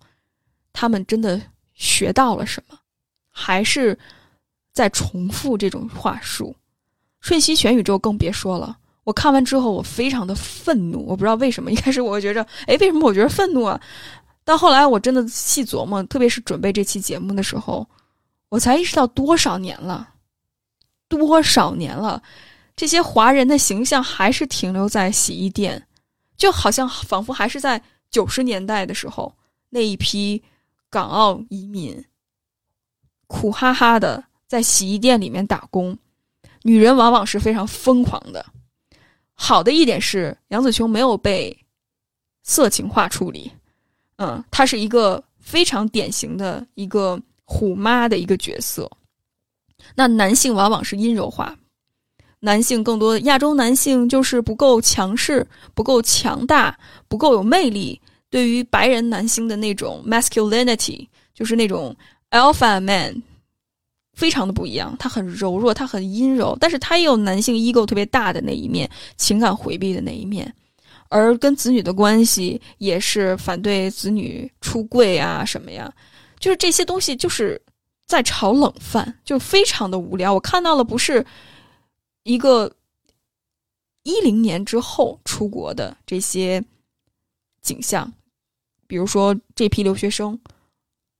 他们真的学到了什么，还是在重复这种话术。瞬息全宇宙更别说了。我看完之后，我非常的愤怒。我不知道为什么，一开始我觉着，哎，为什么我觉得愤怒啊？到后来，我真的细琢磨，特别是准备这期节目的时候，我才意识到多少年了。多少年了，这些华人的形象还是停留在洗衣店，就好像仿佛还是在九十年代的时候那一批港澳移民，苦哈哈的在洗衣店里面打工，女人往往是非常疯狂的。好的一点是，杨紫琼没有被色情化处理，嗯，她是一个非常典型的一个虎妈的一个角色。那男性往往是阴柔化，男性更多的亚洲男性就是不够强势、不够强大、不够有魅力。对于白人男性的那种 masculinity，就是那种 alpha man，非常的不一样。他很柔弱，他很阴柔，但是他也有男性 ego 特别大的那一面，情感回避的那一面。而跟子女的关系也是反对子女出柜啊什么呀，就是这些东西就是在炒冷饭，就非常的无聊。我看到了不是一个一零年之后出国的这些景象。比如说这批留学生，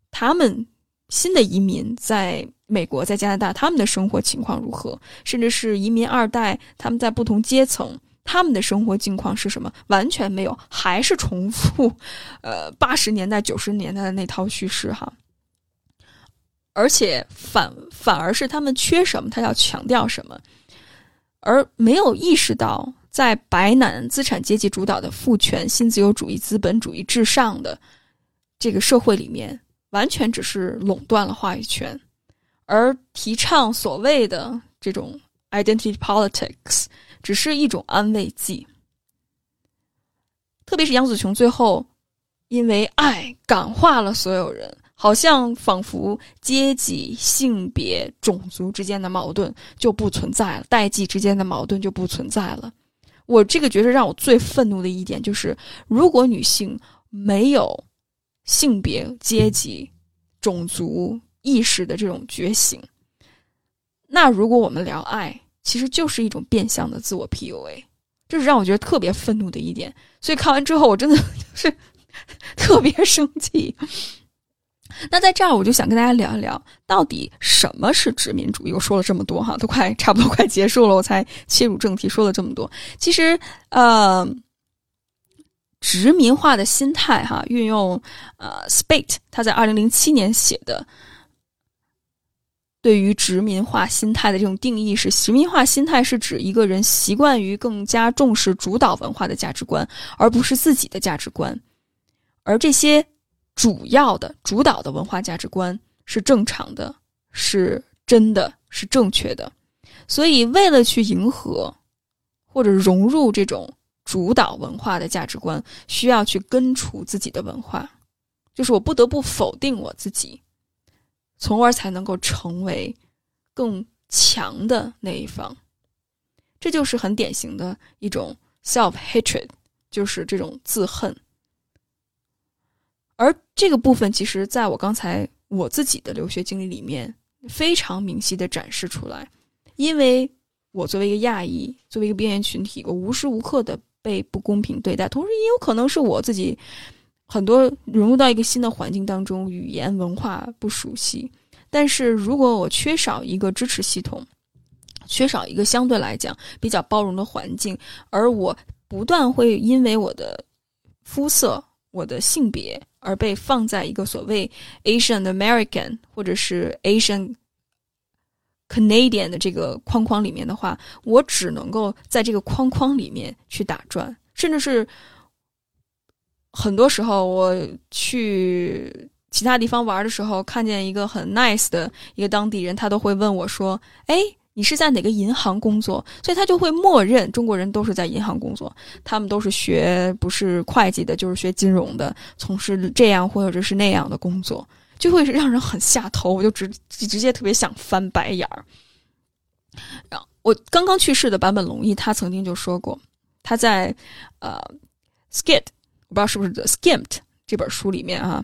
他们新的移民在美国、在加拿大，他们的生活情况如何？甚至是移民二代，他们在不同阶层，他们的生活境况是什么？完全没有，还是重复，*laughs* 呃，八十年代、九十年代的那套叙事哈。而且反反而是他们缺什么，他要强调什么，而没有意识到。在白男资产阶级主导的父权新自由主义资本主义至上的这个社会里面，完全只是垄断了话语权，而提倡所谓的这种 identity politics 只是一种安慰剂。特别是杨紫琼最后因为爱感化了所有人。好像仿佛阶级、性别、种族之间的矛盾就不存在了，代际之间的矛盾就不存在了。我这个角色让我最愤怒的一点就是，如果女性没有性别、阶级、种族意识的这种觉醒，那如果我们聊爱，其实就是一种变相的自我 PUA，这是让我觉得特别愤怒的一点。所以看完之后，我真的 *laughs* 就是特别生气。那在这儿，我就想跟大家聊一聊，到底什么是殖民主义？我说了这么多哈，都快差不多快结束了，我才切入正题，说了这么多。其实，呃，殖民化的心态哈，运用呃，Spate 他在二零零七年写的，对于殖民化心态的这种定义是：殖民化心态是指一个人习惯于更加重视主导文化的价值观，而不是自己的价值观，而这些。主要的主导的文化价值观是正常的，是真的，是正确的。所以，为了去迎合或者融入这种主导文化的价值观，需要去根除自己的文化，就是我不得不否定我自己，从而才能够成为更强的那一方。这就是很典型的一种 self hatred，就是这种自恨。而这个部分，其实在我刚才我自己的留学经历里面非常明晰的展示出来，因为我作为一个亚裔，作为一个边缘群体，我无时无刻的被不公平对待，同时也有可能是我自己很多融入到一个新的环境当中，语言文化不熟悉。但是如果我缺少一个支持系统，缺少一个相对来讲比较包容的环境，而我不断会因为我的肤色、我的性别。而被放在一个所谓 Asian American 或者是 Asian Canadian 的这个框框里面的话，我只能够在这个框框里面去打转，甚至是很多时候我去其他地方玩的时候，看见一个很 nice 的一个当地人，他都会问我说：“哎。”你是在哪个银行工作？所以他就会默认中国人都是在银行工作，他们都是学不是会计的，就是学金融的，从事这样或者是那样的工作，就会让人很下头。我就直直接特别想翻白眼儿。然后我刚刚去世的坂本龙一，他曾经就说过，他在呃《Skid》，我不知道是不是《Skimped》这本书里面啊，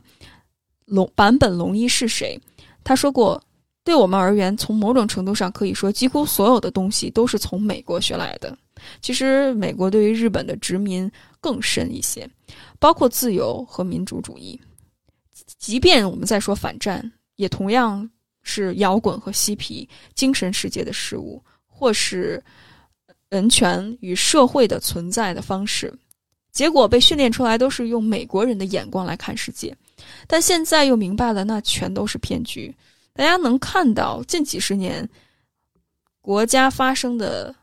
龙坂本龙一是谁？他说过。对我们而言，从某种程度上可以说，几乎所有的东西都是从美国学来的。其实，美国对于日本的殖民更深一些，包括自由和民主主义。即便我们在说反战，也同样是摇滚和嬉皮、精神世界的事物，或是人权与社会的存在的方式。结果被训练出来都是用美国人的眼光来看世界，但现在又明白了，那全都是骗局。大家能看到近几十年，国家发生的、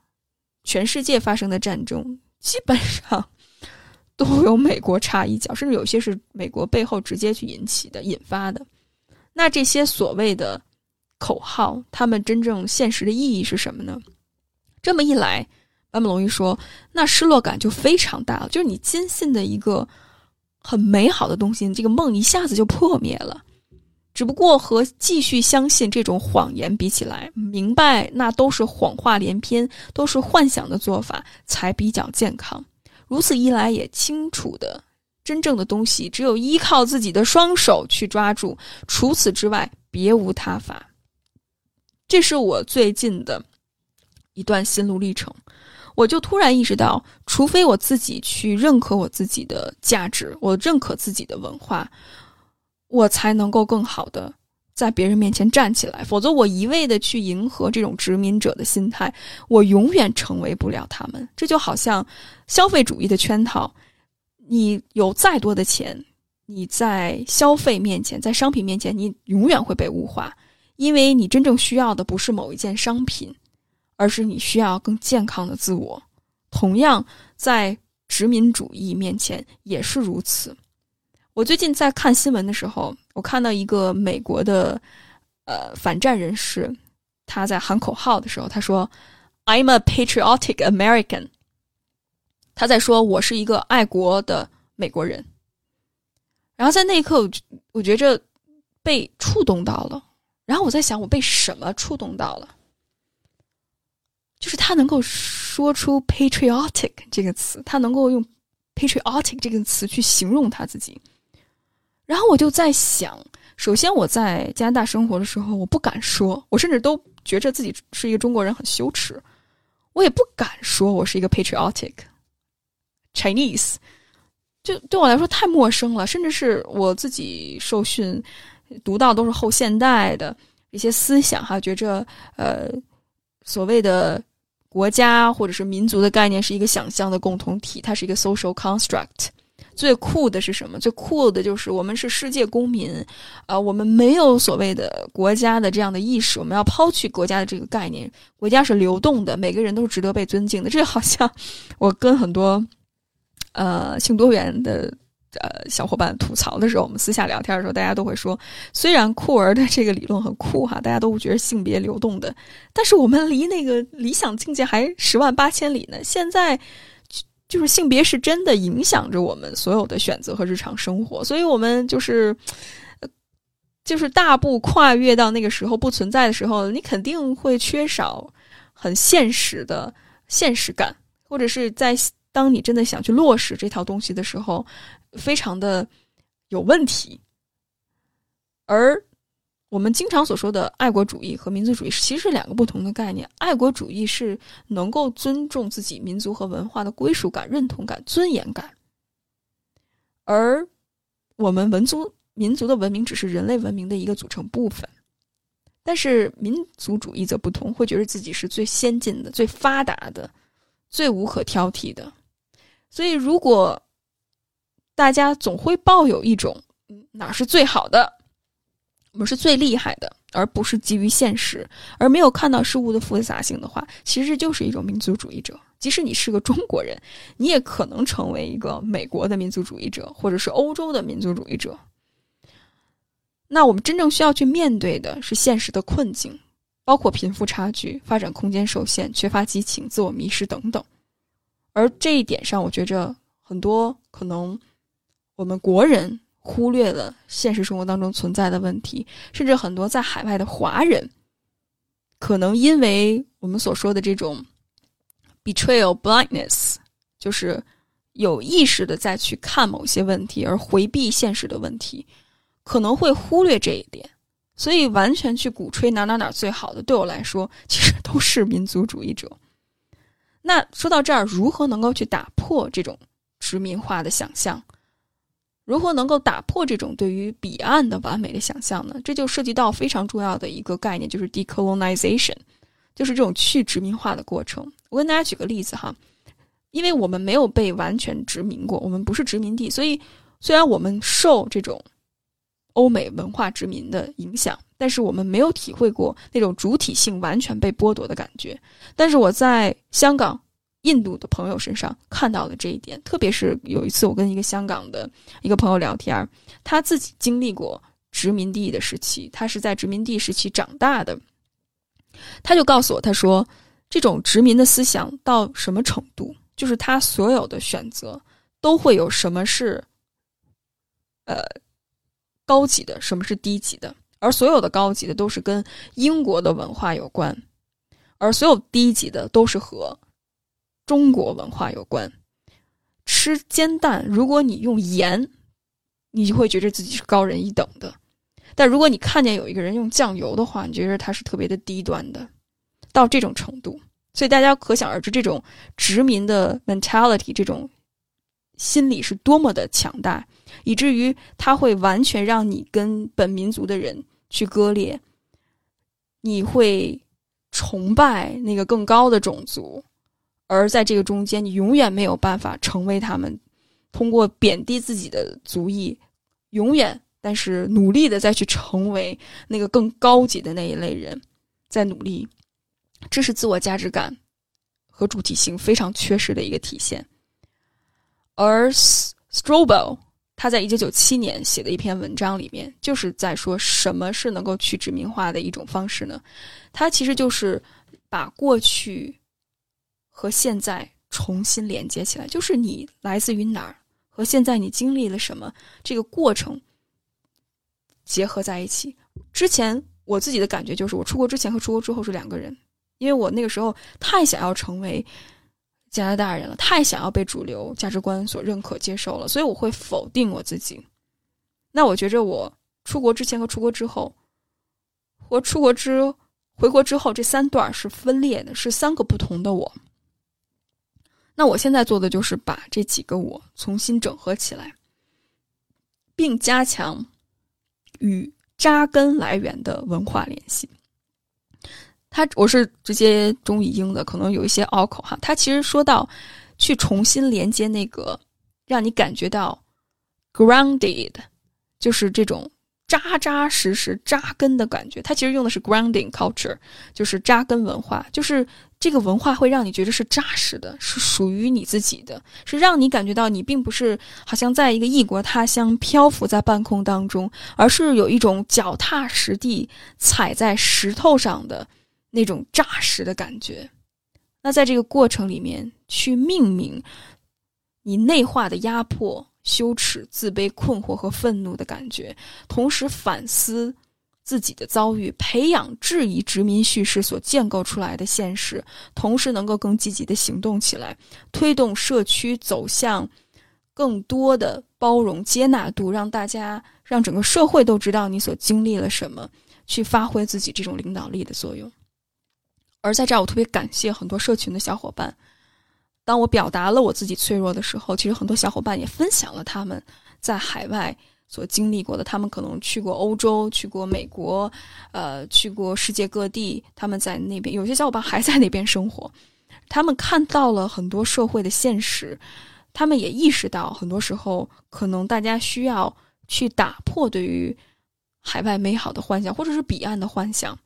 全世界发生的战争，基本上都有美国插一脚，甚至有些是美国背后直接去引起的、引发的。那这些所谓的口号，他们真正现实的意义是什么呢？这么一来，坂本龙一说，那失落感就非常大了。就是你坚信的一个很美好的东西，这个梦一下子就破灭了。只不过和继续相信这种谎言比起来，明白那都是谎话连篇，都是幻想的做法才比较健康。如此一来，也清楚的，真正的东西只有依靠自己的双手去抓住，除此之外别无他法。这是我最近的一段心路历程，我就突然意识到，除非我自己去认可我自己的价值，我认可自己的文化。我才能够更好的在别人面前站起来，否则我一味的去迎合这种殖民者的心态，我永远成为不了他们。这就好像消费主义的圈套，你有再多的钱，你在消费面前，在商品面前，你永远会被物化，因为你真正需要的不是某一件商品，而是你需要更健康的自我。同样，在殖民主义面前也是如此。我最近在看新闻的时候，我看到一个美国的呃反战人士，他在喊口号的时候，他说：“I'm a patriotic American。”他在说：“我是一个爱国的美国人。”然后在那一刻，我我觉着被触动到了。然后我在想，我被什么触动到了？就是他能够说出 “patriotic” 这个词，他能够用 “patriotic” 这个词去形容他自己。然后我就在想，首先我在加拿大生活的时候，我不敢说，我甚至都觉着自己是一个中国人很羞耻，我也不敢说我是一个 patriotic Chinese，就对我来说太陌生了，甚至是我自己受训读到都是后现代的一些思想哈，觉着呃所谓的国家或者是民族的概念是一个想象的共同体，它是一个 social construct。最酷的是什么？最酷的就是我们是世界公民，啊，我们没有所谓的国家的这样的意识，我们要抛弃国家的这个概念。国家是流动的，每个人都是值得被尊敬的。这好像 *laughs* 我跟很多呃性多元的呃小伙伴吐槽的时候，我们私下聊天的时候，大家都会说，虽然酷儿的这个理论很酷哈，大家都觉得性别流动的，但是我们离那个理想境界还十万八千里呢。现在。就是性别是真的影响着我们所有的选择和日常生活，所以我们就是，就是大步跨越到那个时候不存在的时候，你肯定会缺少很现实的现实感，或者是在当你真的想去落实这套东西的时候，非常的有问题，而。我们经常所说的爱国主义和民族主义其实是两个不同的概念。爱国主义是能够尊重自己民族和文化的归属感、认同感、尊严感，而我们文族民族的文明只是人类文明的一个组成部分。但是民族主义则不同，会觉得自己是最先进的、最发达的、最无可挑剔的。所以，如果大家总会抱有一种“哪是最好的”。我们是最厉害的，而不是基于现实，而没有看到事物的复杂性的话，其实就是一种民族主义者。即使你是个中国人，你也可能成为一个美国的民族主义者，或者是欧洲的民族主义者。那我们真正需要去面对的是现实的困境，包括贫富差距、发展空间受限、缺乏激情、自我迷失等等。而这一点上，我觉着很多可能我们国人。忽略了现实生活当中存在的问题，甚至很多在海外的华人，可能因为我们所说的这种 betrayal blindness，就是有意识的再去看某些问题而回避现实的问题，可能会忽略这一点。所以，完全去鼓吹哪哪哪最好的，对我来说，其实都是民族主义者。那说到这儿，如何能够去打破这种殖民化的想象？如何能够打破这种对于彼岸的完美的想象呢？这就涉及到非常重要的一个概念，就是 decolonization，就是这种去殖民化的过程。我跟大家举个例子哈，因为我们没有被完全殖民过，我们不是殖民地，所以虽然我们受这种欧美文化殖民的影响，但是我们没有体会过那种主体性完全被剥夺的感觉。但是我在香港、印度的朋友身上看到了这一点，特别是有一次我跟一个香港的一个朋友聊天，他自己经历过殖民地的时期，他是在殖民地时期长大的，他就告诉我，他说这种殖民的思想到什么程度，就是他所有的选择都会有什么是。呃，高级的，什么是低级的？而所有的高级的都是跟英国的文化有关，而所有低级的都是和中国文化有关。吃煎蛋，如果你用盐，你就会觉得自己是高人一等的；但如果你看见有一个人用酱油的话，你觉得他是特别的低端的。到这种程度，所以大家可想而知，这种殖民的 mentality，这种心理是多么的强大。以至于他会完全让你跟本民族的人去割裂，你会崇拜那个更高的种族，而在这个中间，你永远没有办法成为他们。通过贬低自己的族裔，永远但是努力的再去成为那个更高级的那一类人，在努力，这是自我价值感和主体性非常缺失的一个体现。而 Strobel。他在一九九七年写的一篇文章里面，就是在说什么是能够去殖民化的一种方式呢？他其实就是把过去和现在重新连接起来，就是你来自于哪儿和现在你经历了什么这个过程结合在一起。之前我自己的感觉就是，我出国之前和出国之后是两个人，因为我那个时候太想要成为。加拿大人了，太想要被主流价值观所认可、接受了，所以我会否定我自己。那我觉着我出国之前和出国之后，和出国之回国之后这三段是分裂的，是三个不同的我。那我现在做的就是把这几个我重新整合起来，并加强与扎根来源的文化联系。他我是直接中译英的，可能有一些拗口哈。他其实说到去重新连接那个让你感觉到 grounded，就是这种扎扎实实扎根的感觉。他其实用的是 grounding culture，就是扎根文化，就是这个文化会让你觉得是扎实的，是属于你自己的，是让你感觉到你并不是好像在一个异国他乡漂浮在半空当中，而是有一种脚踏实地踩在石头上的。那种扎实的感觉，那在这个过程里面去命名你内化的压迫、羞耻、自卑、困惑和愤怒的感觉，同时反思自己的遭遇，培养质疑殖民叙事所建构出来的现实，同时能够更积极的行动起来，推动社区走向更多的包容接纳度，让大家让整个社会都知道你所经历了什么，去发挥自己这种领导力的作用。而在这儿，我特别感谢很多社群的小伙伴。当我表达了我自己脆弱的时候，其实很多小伙伴也分享了他们在海外所经历过的。他们可能去过欧洲，去过美国，呃，去过世界各地。他们在那边，有些小伙伴还在那边生活。他们看到了很多社会的现实，他们也意识到，很多时候可能大家需要去打破对于海外美好的幻想，或者是彼岸的幻想。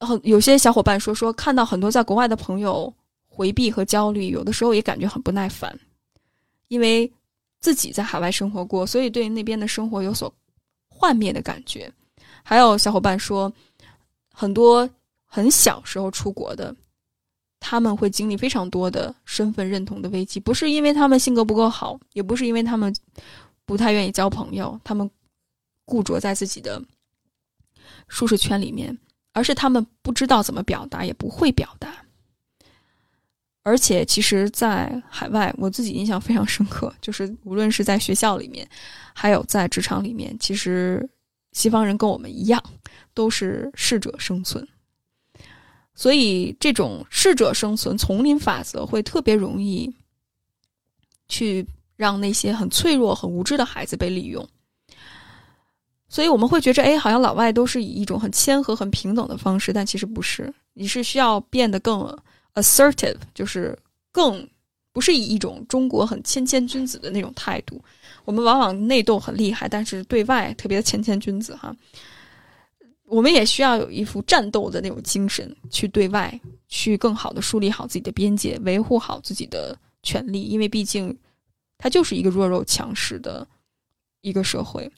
很有些小伙伴说说看到很多在国外的朋友回避和焦虑，有的时候也感觉很不耐烦，因为自己在海外生活过，所以对那边的生活有所幻灭的感觉。还有小伙伴说，很多很小时候出国的，他们会经历非常多的身份认同的危机，不是因为他们性格不够好，也不是因为他们不太愿意交朋友，他们固着在自己的舒适圈里面。而是他们不知道怎么表达，也不会表达。而且，其实，在海外，我自己印象非常深刻，就是无论是在学校里面，还有在职场里面，其实西方人跟我们一样，都是适者生存。所以，这种适者生存、丛林法则会特别容易去让那些很脆弱、很无知的孩子被利用。所以我们会觉着，哎，好像老外都是以一种很谦和、很平等的方式，但其实不是。你是需要变得更 assertive，就是更不是以一种中国很谦谦君子的那种态度。我们往往内斗很厉害，但是对外特别的谦谦君子哈。我们也需要有一副战斗的那种精神，去对外去更好的树立好自己的边界，维护好自己的权利，因为毕竟它就是一个弱肉强食的一个社会。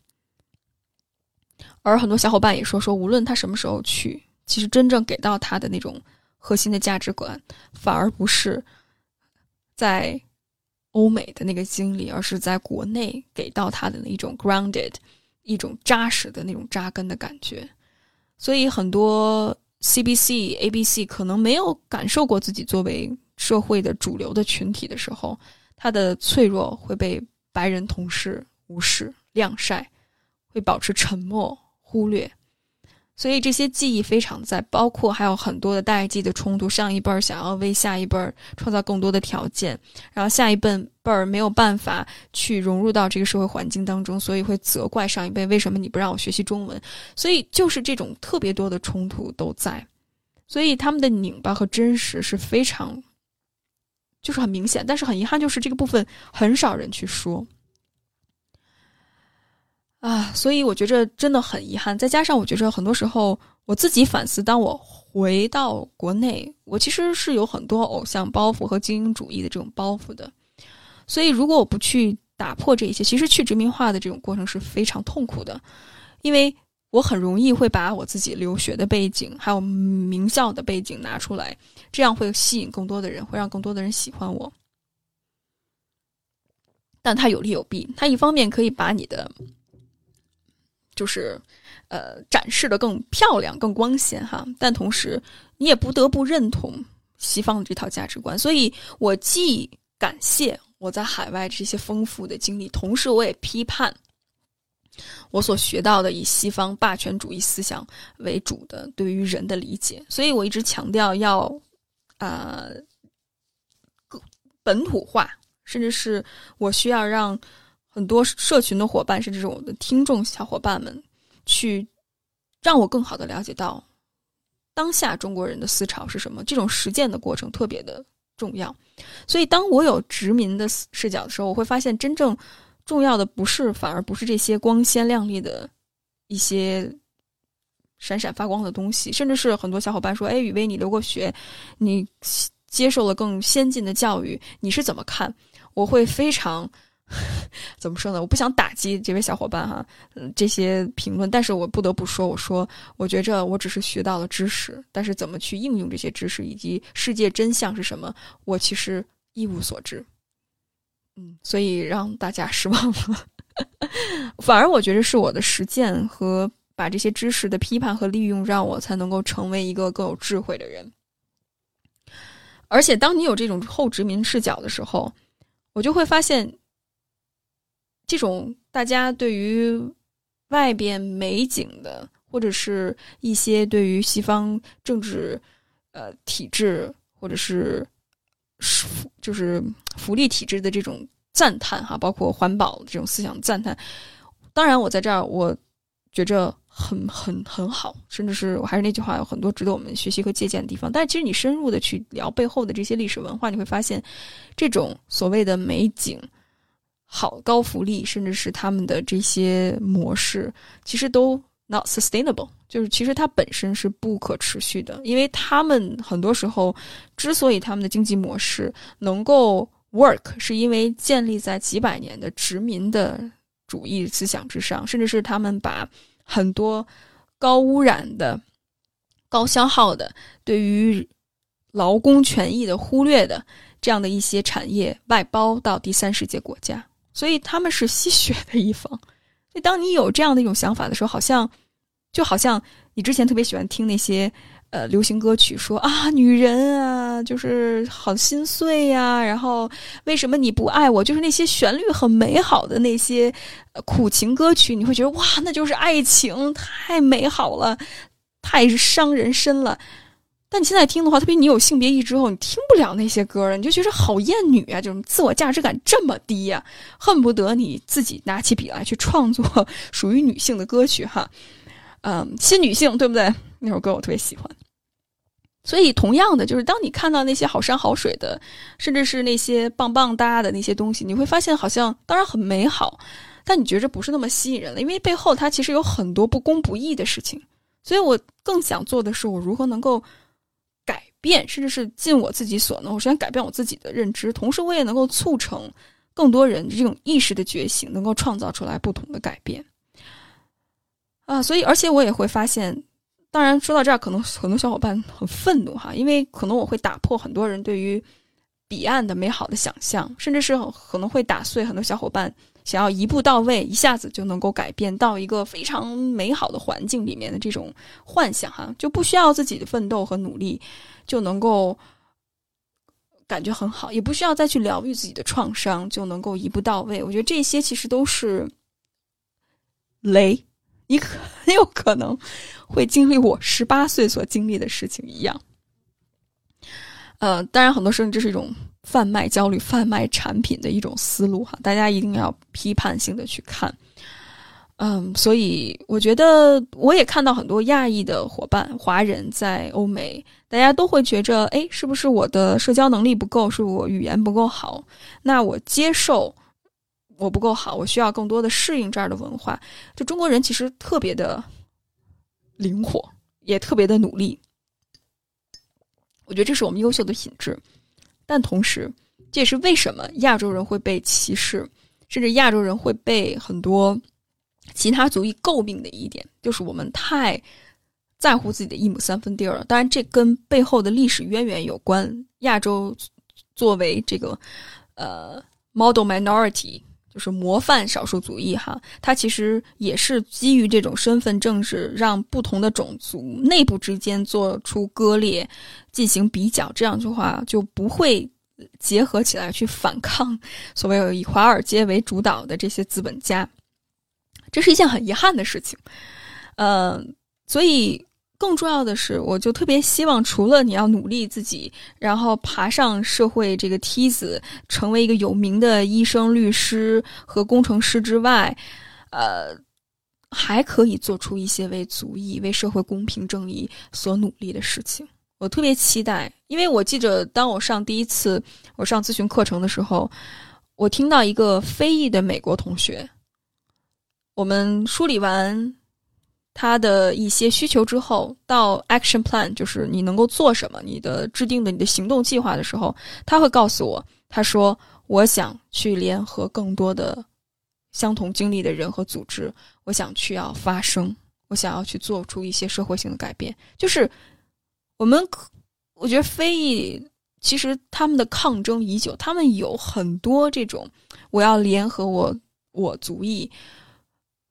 而很多小伙伴也说说，无论他什么时候去，其实真正给到他的那种核心的价值观，反而不是在欧美的那个经历，而是在国内给到他的那种 grounded、一种扎实的那种扎根的感觉。所以很多 CBC、ABC 可能没有感受过自己作为社会的主流的群体的时候，他的脆弱会被白人同事无视、晾晒，会保持沉默。忽略，所以这些记忆非常在，包括还有很多的代际的冲突。上一辈儿想要为下一辈儿创造更多的条件，然后下一辈辈儿没有办法去融入到这个社会环境当中，所以会责怪上一辈为什么你不让我学习中文。所以就是这种特别多的冲突都在，所以他们的拧巴和真实是非常，就是很明显。但是很遗憾，就是这个部分很少人去说。啊，所以我觉着真的很遗憾。再加上我觉着很多时候我自己反思，当我回到国内，我其实是有很多偶像包袱和精英主义的这种包袱的。所以如果我不去打破这一些，其实去殖民化的这种过程是非常痛苦的，因为我很容易会把我自己留学的背景还有名校的背景拿出来，这样会吸引更多的人，会让更多的人喜欢我。但它有利有弊，它一方面可以把你的。就是，呃，展示的更漂亮、更光鲜哈，但同时你也不得不认同西方的这套价值观。所以我既感谢我在海外这些丰富的经历，同时我也批判我所学到的以西方霸权主义思想为主的对于人的理解。所以我一直强调要啊，本土化，甚至是我需要让。很多社群的伙伴，甚至是我的听众小伙伴们，去让我更好的了解到当下中国人的思潮是什么。这种实践的过程特别的重要。所以，当我有殖民的视角的时候，我会发现真正重要的不是，反而不是这些光鲜亮丽的一些闪闪发光的东西。甚至是很多小伙伴说：“哎，雨薇，你留过学，你接受了更先进的教育，你是怎么看？”我会非常。*laughs* 怎么说呢？我不想打击这位小伙伴哈，这些评论，但是我不得不说，我说，我觉着我只是学到了知识，但是怎么去应用这些知识，以及世界真相是什么，我其实一无所知。嗯，所以让大家失望了。*laughs* 反而我觉得是我的实践和把这些知识的批判和利用，让我才能够成为一个更有智慧的人。而且，当你有这种后殖民视角的时候，我就会发现。这种大家对于外边美景的，或者是一些对于西方政治呃体制，或者是福就是福利体制的这种赞叹哈，包括环保这种思想赞叹。当然，我在这儿我觉着很很很好，甚至是我还是那句话，有很多值得我们学习和借鉴的地方。但是，其实你深入的去聊背后的这些历史文化，你会发现，这种所谓的美景。好高福利，甚至是他们的这些模式，其实都 not sustainable，就是其实它本身是不可持续的，因为他们很多时候之所以他们的经济模式能够 work，是因为建立在几百年的殖民的主义思想之上，甚至是他们把很多高污染的、高消耗的、对于劳工权益的忽略的这样的一些产业外包到第三世界国家。所以他们是吸血的一方，所以当你有这样的一种想法的时候，好像就好像你之前特别喜欢听那些呃流行歌曲，说啊女人啊就是好心碎呀，然后为什么你不爱我？就是那些旋律很美好的那些苦情歌曲，你会觉得哇，那就是爱情，太美好了，太伤人身了。但你现在听的话，特别你有性别意之后，你听不了那些歌了，你就觉得好厌女啊，就是自我价值感这么低呀，恨不得你自己拿起笔来去创作属于女性的歌曲哈，嗯，新女性对不对？那首歌我特别喜欢。所以，同样的，就是当你看到那些好山好水的，甚至是那些棒棒哒的那些东西，你会发现，好像当然很美好，但你觉着不是那么吸引人了，因为背后它其实有很多不公不义的事情。所以我更想做的是，我如何能够变，甚至是尽我自己所能，我首先改变我自己的认知，同时我也能够促成更多人这种意识的觉醒，能够创造出来不同的改变。啊，所以，而且我也会发现。当然，说到这儿，可能很多小伙伴很愤怒哈，因为可能我会打破很多人对于彼岸的美好的想象，甚至是可能会打碎很多小伙伴想要一步到位、一下子就能够改变到一个非常美好的环境里面的这种幻想哈，就不需要自己的奋斗和努力就能够感觉很好，也不需要再去疗愈自己的创伤就能够一步到位。我觉得这些其实都是雷。你很有可能会经历我十八岁所经历的事情一样。呃，当然，很多时候这是一种贩卖焦虑、贩卖产品的一种思路哈，大家一定要批判性的去看。嗯，所以我觉得我也看到很多亚裔的伙伴、华人在欧美，大家都会觉着，哎，是不是我的社交能力不够，是我语言不够好？那我接受。我不够好，我需要更多的适应这儿的文化。就中国人其实特别的灵活，也特别的努力。我觉得这是我们优秀的品质，但同时，这也是为什么亚洲人会被歧视，甚至亚洲人会被很多其他族裔诟病的一点，就是我们太在乎自己的一亩三分地儿了。当然，这跟背后的历史渊源有关。亚洲作为这个呃 model minority。就是模范少数族裔哈，它其实也是基于这种身份政治，让不同的种族内部之间做出割裂，进行比较，这样的话就不会结合起来去反抗所谓以华尔街为主导的这些资本家，这是一件很遗憾的事情，嗯，所以。更重要的是，我就特别希望，除了你要努力自己，然后爬上社会这个梯子，成为一个有名的医生、律师和工程师之外，呃，还可以做出一些为族裔、为社会公平正义所努力的事情。我特别期待，因为我记着，当我上第一次我上咨询课程的时候，我听到一个非裔的美国同学，我们梳理完。他的一些需求之后，到 action plan 就是你能够做什么，你的制定的你的行动计划的时候，他会告诉我，他说我想去联合更多的相同经历的人和组织，我想去要发声，我想要去做出一些社会性的改变。就是我们，我觉得非裔其实他们的抗争已久，他们有很多这种我要联合我我族裔，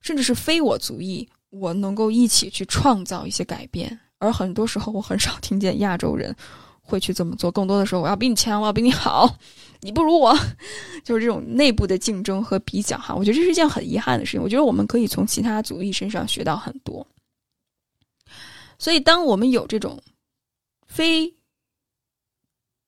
甚至是非我族裔。我能够一起去创造一些改变，而很多时候我很少听见亚洲人会去这么做。更多的时候，我要比你强，我要比你好，你不如我，*laughs* 就是这种内部的竞争和比较哈。我觉得这是一件很遗憾的事情。我觉得我们可以从其他族裔身上学到很多。所以，当我们有这种非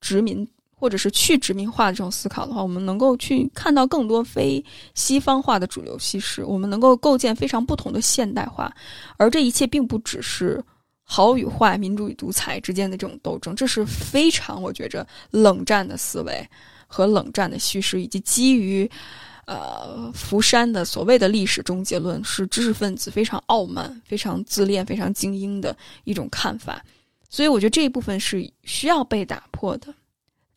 殖民。或者是去殖民化的这种思考的话，我们能够去看到更多非西方化的主流叙事，我们能够构建非常不同的现代化。而这一切并不只是好与坏、民主与独裁之间的这种斗争，这是非常我觉着冷战的思维和冷战的叙事，以及基于呃福山的所谓的历史终结论，是知识分子非常傲慢、非常自恋、非常精英的一种看法。所以，我觉得这一部分是需要被打破的。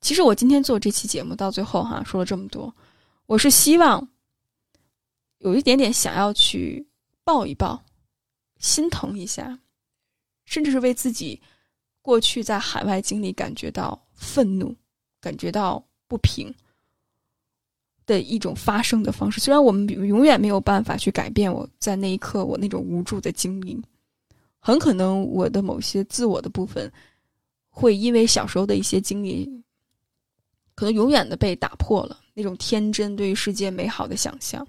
其实我今天做这期节目到最后哈说了这么多，我是希望有一点点想要去抱一抱，心疼一下，甚至是为自己过去在海外经历感觉到愤怒、感觉到不平的一种发生的方式。虽然我们永远没有办法去改变我在那一刻我那种无助的经历，很可能我的某些自我的部分会因为小时候的一些经历。可能永远的被打破了那种天真对于世界美好的想象，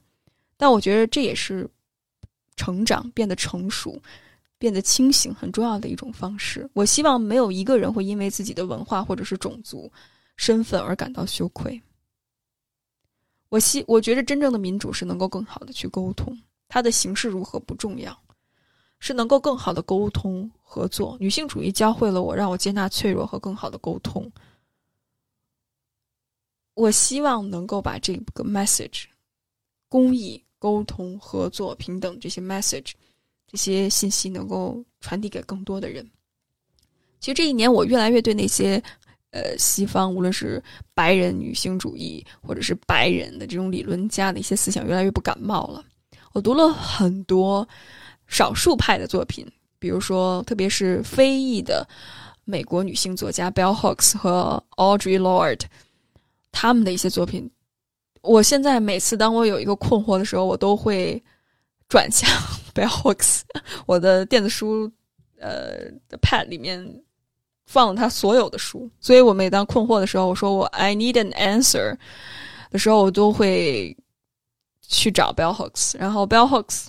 但我觉得这也是成长、变得成熟、变得清醒很重要的一种方式。我希望没有一个人会因为自己的文化或者是种族身份而感到羞愧。我希我觉得真正的民主是能够更好的去沟通，它的形式如何不重要，是能够更好的沟通合作。女性主义教会了我，让我接纳脆弱和更好的沟通。我希望能够把这个 message，公益、沟通、合作、平等这些 message，这些信息能够传递给更多的人。其实这一年，我越来越对那些。呃，西方无论是白人女性主义，或者是白人的这种理论家的一些思想，越来越不感冒了。我读了很多少数派的作品，比如说，特别是非裔的美国女性作家 Bell Hooks 和 Audrey Lord 他们的一些作品。我现在每次当我有一个困惑的时候，我都会转向 *laughs* Bell Hooks。我的电子书呃 Pad 里面。放了他所有的书，所以我每当困惑的时候，我说我 I need an answer 的时候，我都会去找 Bell Hooks，然后 Bell Hooks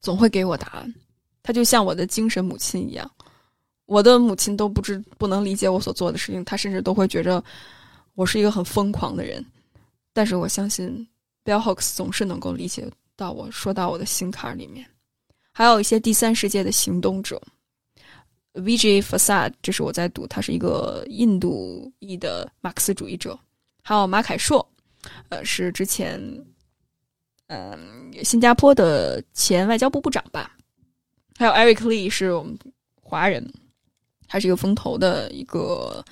总会给我答案。他就像我的精神母亲一样，我的母亲都不知不能理解我所做的事情，他甚至都会觉着我是一个很疯狂的人。但是我相信 Bell Hooks 总是能够理解到我说到我的心坎里面。还有一些第三世界的行动者。，V.J. Fasad，这是我在读，他是一个印度裔的马克思主义者。还有马凯硕，呃，是之前嗯新加坡的前外交部部长吧。还有 Eric Lee，是我们华人，他是一个风投的一个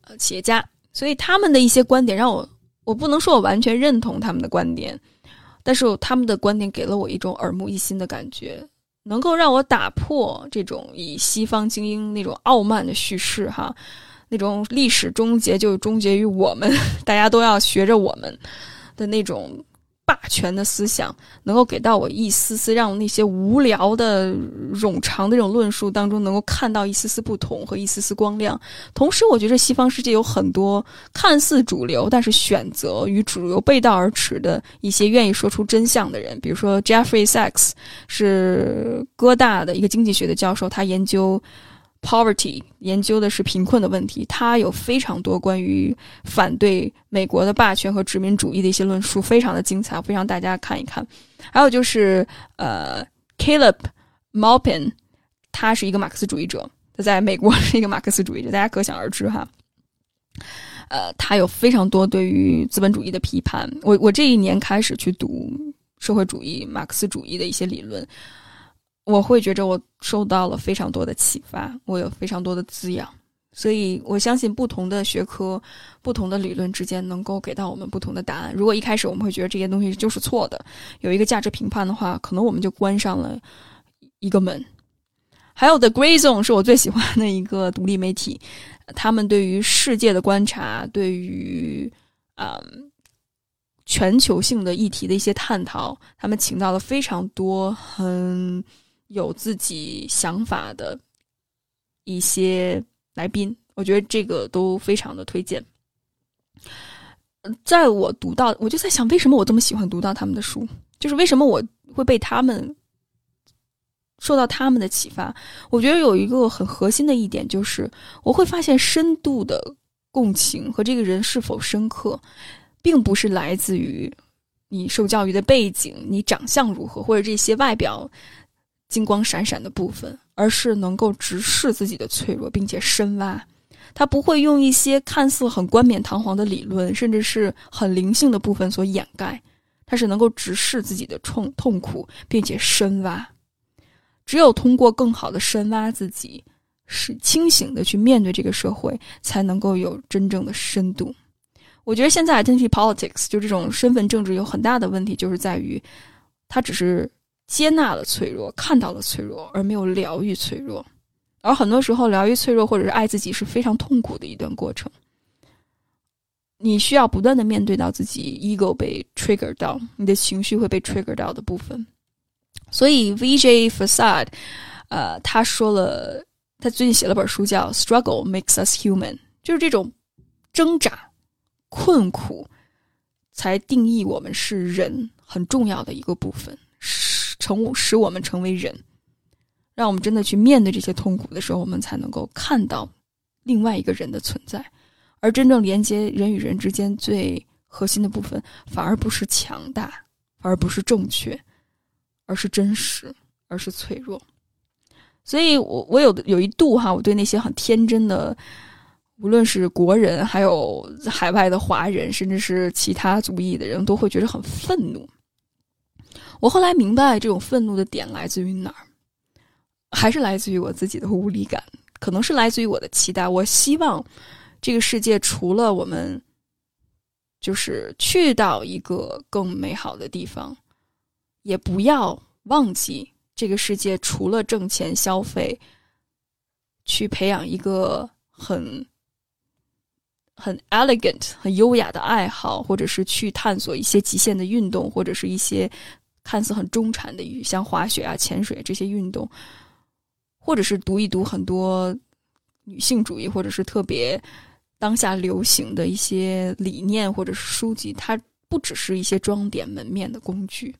呃企业家。所以他们的一些观点让我，我不能说我完全认同他们的观点，但是他们的观点给了我一种耳目一新的感觉。能够让我打破这种以西方精英那种傲慢的叙事，哈，那种历史终结就终结于我们，*laughs* 大家都要学着我们的那种。霸权的思想能够给到我一丝丝，让那些无聊的冗长的这种论述当中，能够看到一丝丝不同和一丝丝光亮。同时，我觉得西方世界有很多看似主流，但是选择与主流背道而驰的一些愿意说出真相的人。比如说，Jeffrey Sachs 是哥大的一个经济学的教授，他研究。Poverty 研究的是贫困的问题，他有非常多关于反对美国的霸权和殖民主义的一些论述，非常的精彩，非常大家看一看。还有就是呃，Caleb Maupin，他是一个马克思主义者，他在美国是一个马克思主义者，大家可想而知哈。呃，他有非常多对于资本主义的批判。我我这一年开始去读社会主义、马克思主义的一些理论。我会觉着我受到了非常多的启发，我有非常多的滋养，所以我相信不同的学科、不同的理论之间能够给到我们不同的答案。如果一开始我们会觉得这些东西就是错的，有一个价值评判的话，可能我们就关上了一个门。还有的 Gray Zone 是我最喜欢的一个独立媒体，他们对于世界的观察，对于嗯全球性的议题的一些探讨，他们请到了非常多很。有自己想法的一些来宾，我觉得这个都非常的推荐。在我读到，我就在想，为什么我这么喜欢读到他们的书？就是为什么我会被他们受到他们的启发？我觉得有一个很核心的一点，就是我会发现深度的共情和这个人是否深刻，并不是来自于你受教育的背景、你长相如何，或者这些外表。金光闪闪的部分，而是能够直视自己的脆弱，并且深挖。他不会用一些看似很冠冕堂皇的理论，甚至是很灵性的部分所掩盖。他是能够直视自己的痛痛苦，并且深挖。只有通过更好的深挖自己，是清醒的去面对这个社会，才能够有真正的深度。我觉得现在 identity politics 就这种身份政治有很大的问题，就是在于它只是。接纳了脆弱，看到了脆弱，而没有疗愈脆弱。而很多时候，疗愈脆弱或者是爱自己是非常痛苦的一段过程。你需要不断的面对到自己 ego 被 trigger 到，你的情绪会被 trigger 到的部分。所以 VJ Facade，呃，他说了，他最近写了本书叫《Struggle Makes Us Human》，就是这种挣扎、困苦，才定义我们是人很重要的一个部分。成使我们成为人，让我们真的去面对这些痛苦的时候，我们才能够看到另外一个人的存在。而真正连接人与人之间最核心的部分，反而不是强大，而不是正确，而是真实，而是脆弱。所以我我有有一度哈，我对那些很天真的，无论是国人，还有海外的华人，甚至是其他族裔的人，都会觉得很愤怒。我后来明白，这种愤怒的点来自于哪儿，还是来自于我自己的无力感，可能是来自于我的期待。我希望这个世界除了我们，就是去到一个更美好的地方，也不要忘记。这个世界除了挣钱消费，去培养一个很很 elegant、很优雅的爱好，或者是去探索一些极限的运动，或者是一些看似很中产的，像滑雪啊、潜水这些运动，或者是读一读很多女性主义，或者是特别当下流行的一些理念或者是书籍，它不只是一些装点门面的工具。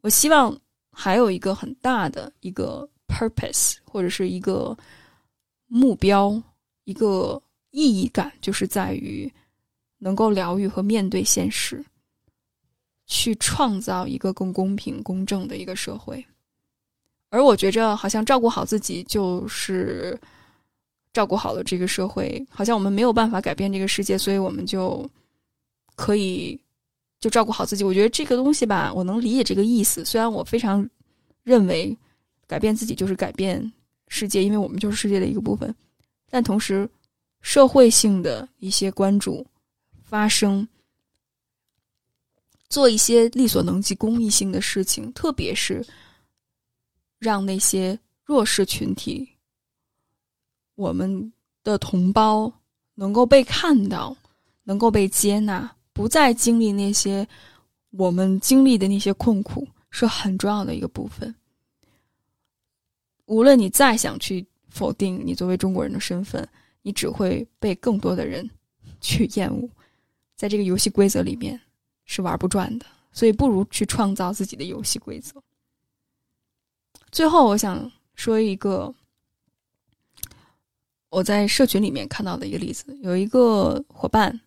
我希望。还有一个很大的一个 purpose，或者是一个目标，一个意义感，就是在于能够疗愈和面对现实，去创造一个更公平、公正的一个社会。而我觉着，好像照顾好自己就是照顾好了这个社会。好像我们没有办法改变这个世界，所以我们就可以。就照顾好自己，我觉得这个东西吧，我能理解这个意思。虽然我非常认为改变自己就是改变世界，因为我们就是世界的一个部分，但同时社会性的一些关注、发生、做一些力所能及公益性的事情，特别是让那些弱势群体、我们的同胞能够被看到，能够被接纳。不再经历那些我们经历的那些困苦，是很重要的一个部分。无论你再想去否定你作为中国人的身份，你只会被更多的人去厌恶。在这个游戏规则里面是玩不转的，所以不如去创造自己的游戏规则。最后，我想说一个我在社群里面看到的一个例子，有一个伙伴。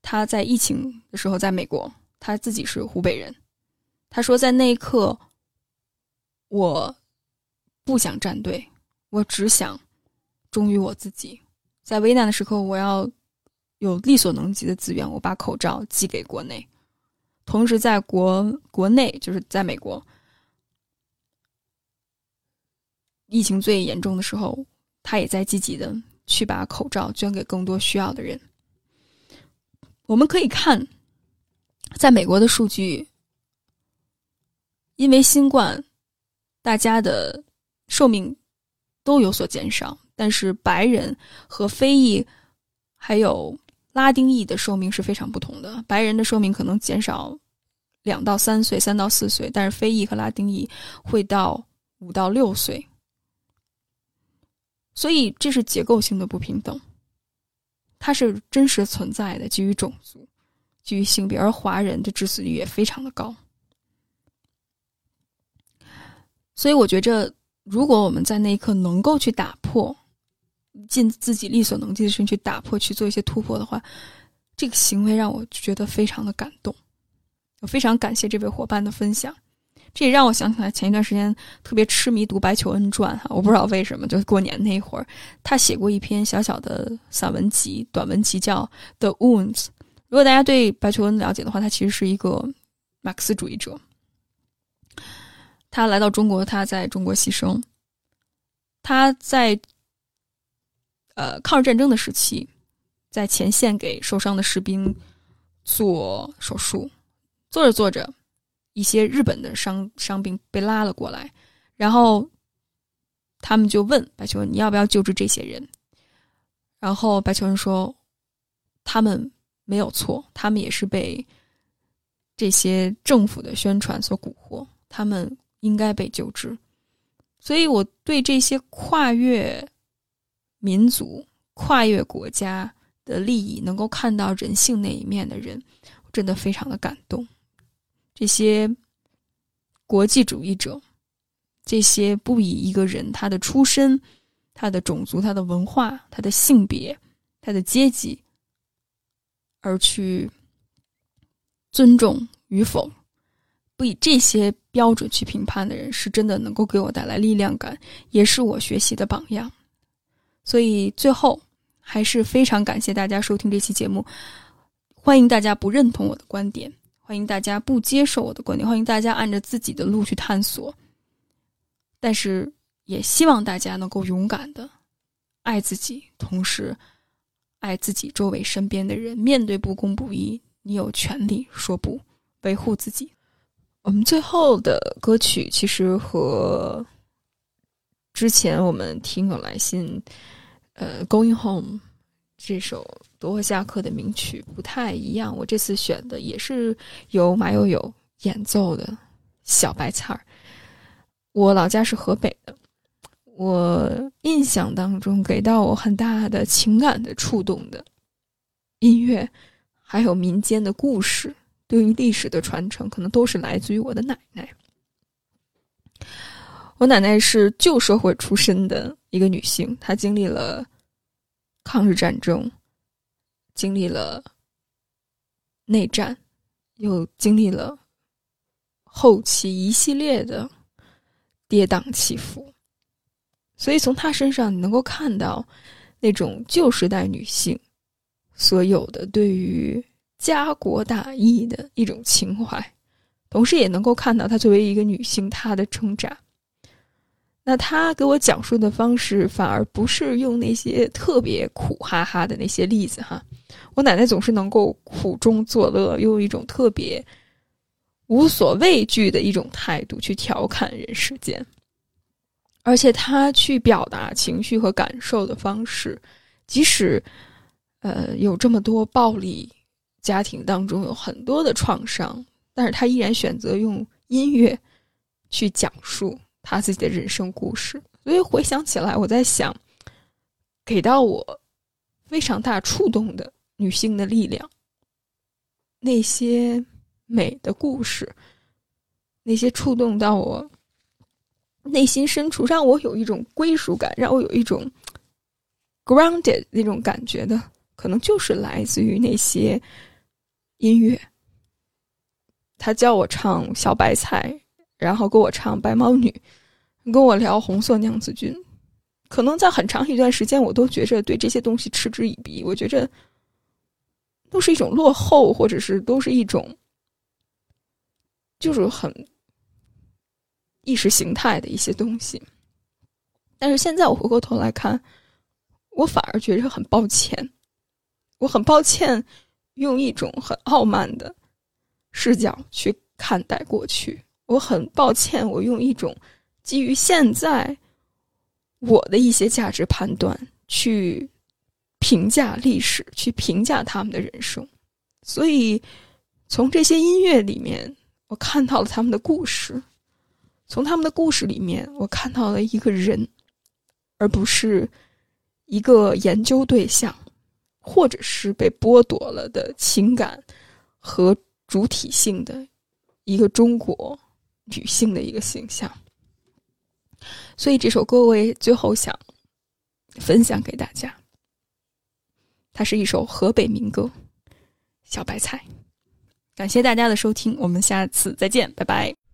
他在疫情的时候在美国，他自己是湖北人。他说，在那一刻，我不想站队，我只想忠于我自己。在危难的时刻，我要有力所能及的资源，我把口罩寄给国内。同时，在国国内，就是在美国，疫情最严重的时候，他也在积极的去把口罩捐给更多需要的人。我们可以看，在美国的数据，因为新冠，大家的寿命都有所减少，但是白人和非裔还有拉丁裔的寿命是非常不同的。白人的寿命可能减少两到三岁、三到四岁，但是非裔和拉丁裔会到五到六岁，所以这是结构性的不平等。它是真实存在的，基于种族，基于性别，而华人的致死率也非常的高。所以，我觉着，如果我们在那一刻能够去打破，尽自己力所能及的事情去打破，去做一些突破的话，这个行为让我觉得非常的感动。我非常感谢这位伙伴的分享。这也让我想起来前一段时间特别痴迷读白求恩传哈，我不知道为什么，就是过年那会儿，他写过一篇小小的散文集、短文集，叫《The Wounds》。如果大家对白求恩了解的话，他其实是一个马克思主义者。他来到中国，他在中国牺牲。他在呃抗日战争的时期，在前线给受伤的士兵做手术，做着做着。一些日本的伤伤兵被拉了过来，然后他们就问白求恩：“你要不要救治这些人？”然后白求恩说：“他们没有错，他们也是被这些政府的宣传所蛊惑，他们应该被救治。”所以，我对这些跨越民族、跨越国家的利益，能够看到人性那一面的人，真的非常的感动。这些国际主义者，这些不以一个人他的出身、他的种族、他的文化、他的性别、他的阶级而去尊重与否，不以这些标。标准去评判的人，是真的能够给我带来力量感，也是我学习的榜样。所以最后还是非常感谢大家收听这期节目，欢迎大家不认同我的观点，欢迎大家不接受我的观点，欢迎大家按着自己的路去探索。但是也希望大家能够勇敢的爱自己，同时爱自己周围身边的人。面对不公不义，你有权利说不，维护自己。我们最后的歌曲其实和之前我们听友来信，呃，《Going Home》这首德沃夏克的名曲不太一样。我这次选的也是由马友友演奏的《小白菜儿》。我老家是河北的，我印象当中给到我很大的情感的触动的音乐，还有民间的故事，对于历史的传承，可能都是来自于我的奶奶。我奶奶是旧社会出身的一个女性，她经历了抗日战争，经历了内战，又经历了后期一系列的。跌宕起伏，所以从她身上你能够看到那种旧时代女性所有的对于家国大义的一种情怀，同时也能够看到她作为一个女性她的挣扎。那她给我讲述的方式反而不是用那些特别苦哈哈的那些例子哈，我奶奶总是能够苦中作乐，用一种特别。无所畏惧的一种态度去调侃人世间，而且他去表达情绪和感受的方式，即使呃有这么多暴力，家庭当中有很多的创伤，但是他依然选择用音乐去讲述他自己的人生故事。所以回想起来，我在想，给到我非常大触动的女性的力量，那些。美的故事，那些触动到我内心深处，让我有一种归属感，让我有一种 grounded 那种感觉的，可能就是来自于那些音乐。他教我唱《小白菜》，然后给我唱《白毛女》，你跟我聊《红色娘子军》。可能在很长一段时间，我都觉着对这些东西嗤之以鼻，我觉着都是一种落后，或者是都是一种。就是很意识形态的一些东西，但是现在我回过头来看，我反而觉得很抱歉，我很抱歉用一种很傲慢的视角去看待过去，我很抱歉我用一种基于现在我的一些价值判断去评价历史，去评价他们的人生，所以从这些音乐里面。我看到了他们的故事，从他们的故事里面，我看到了一个人，而不是一个研究对象，或者是被剥夺了的情感和主体性的一个中国女性的一个形象。所以这首歌我也最后想分享给大家，它是一首河北民歌《小白菜》。感谢大家的收听，我们下次再见，拜拜。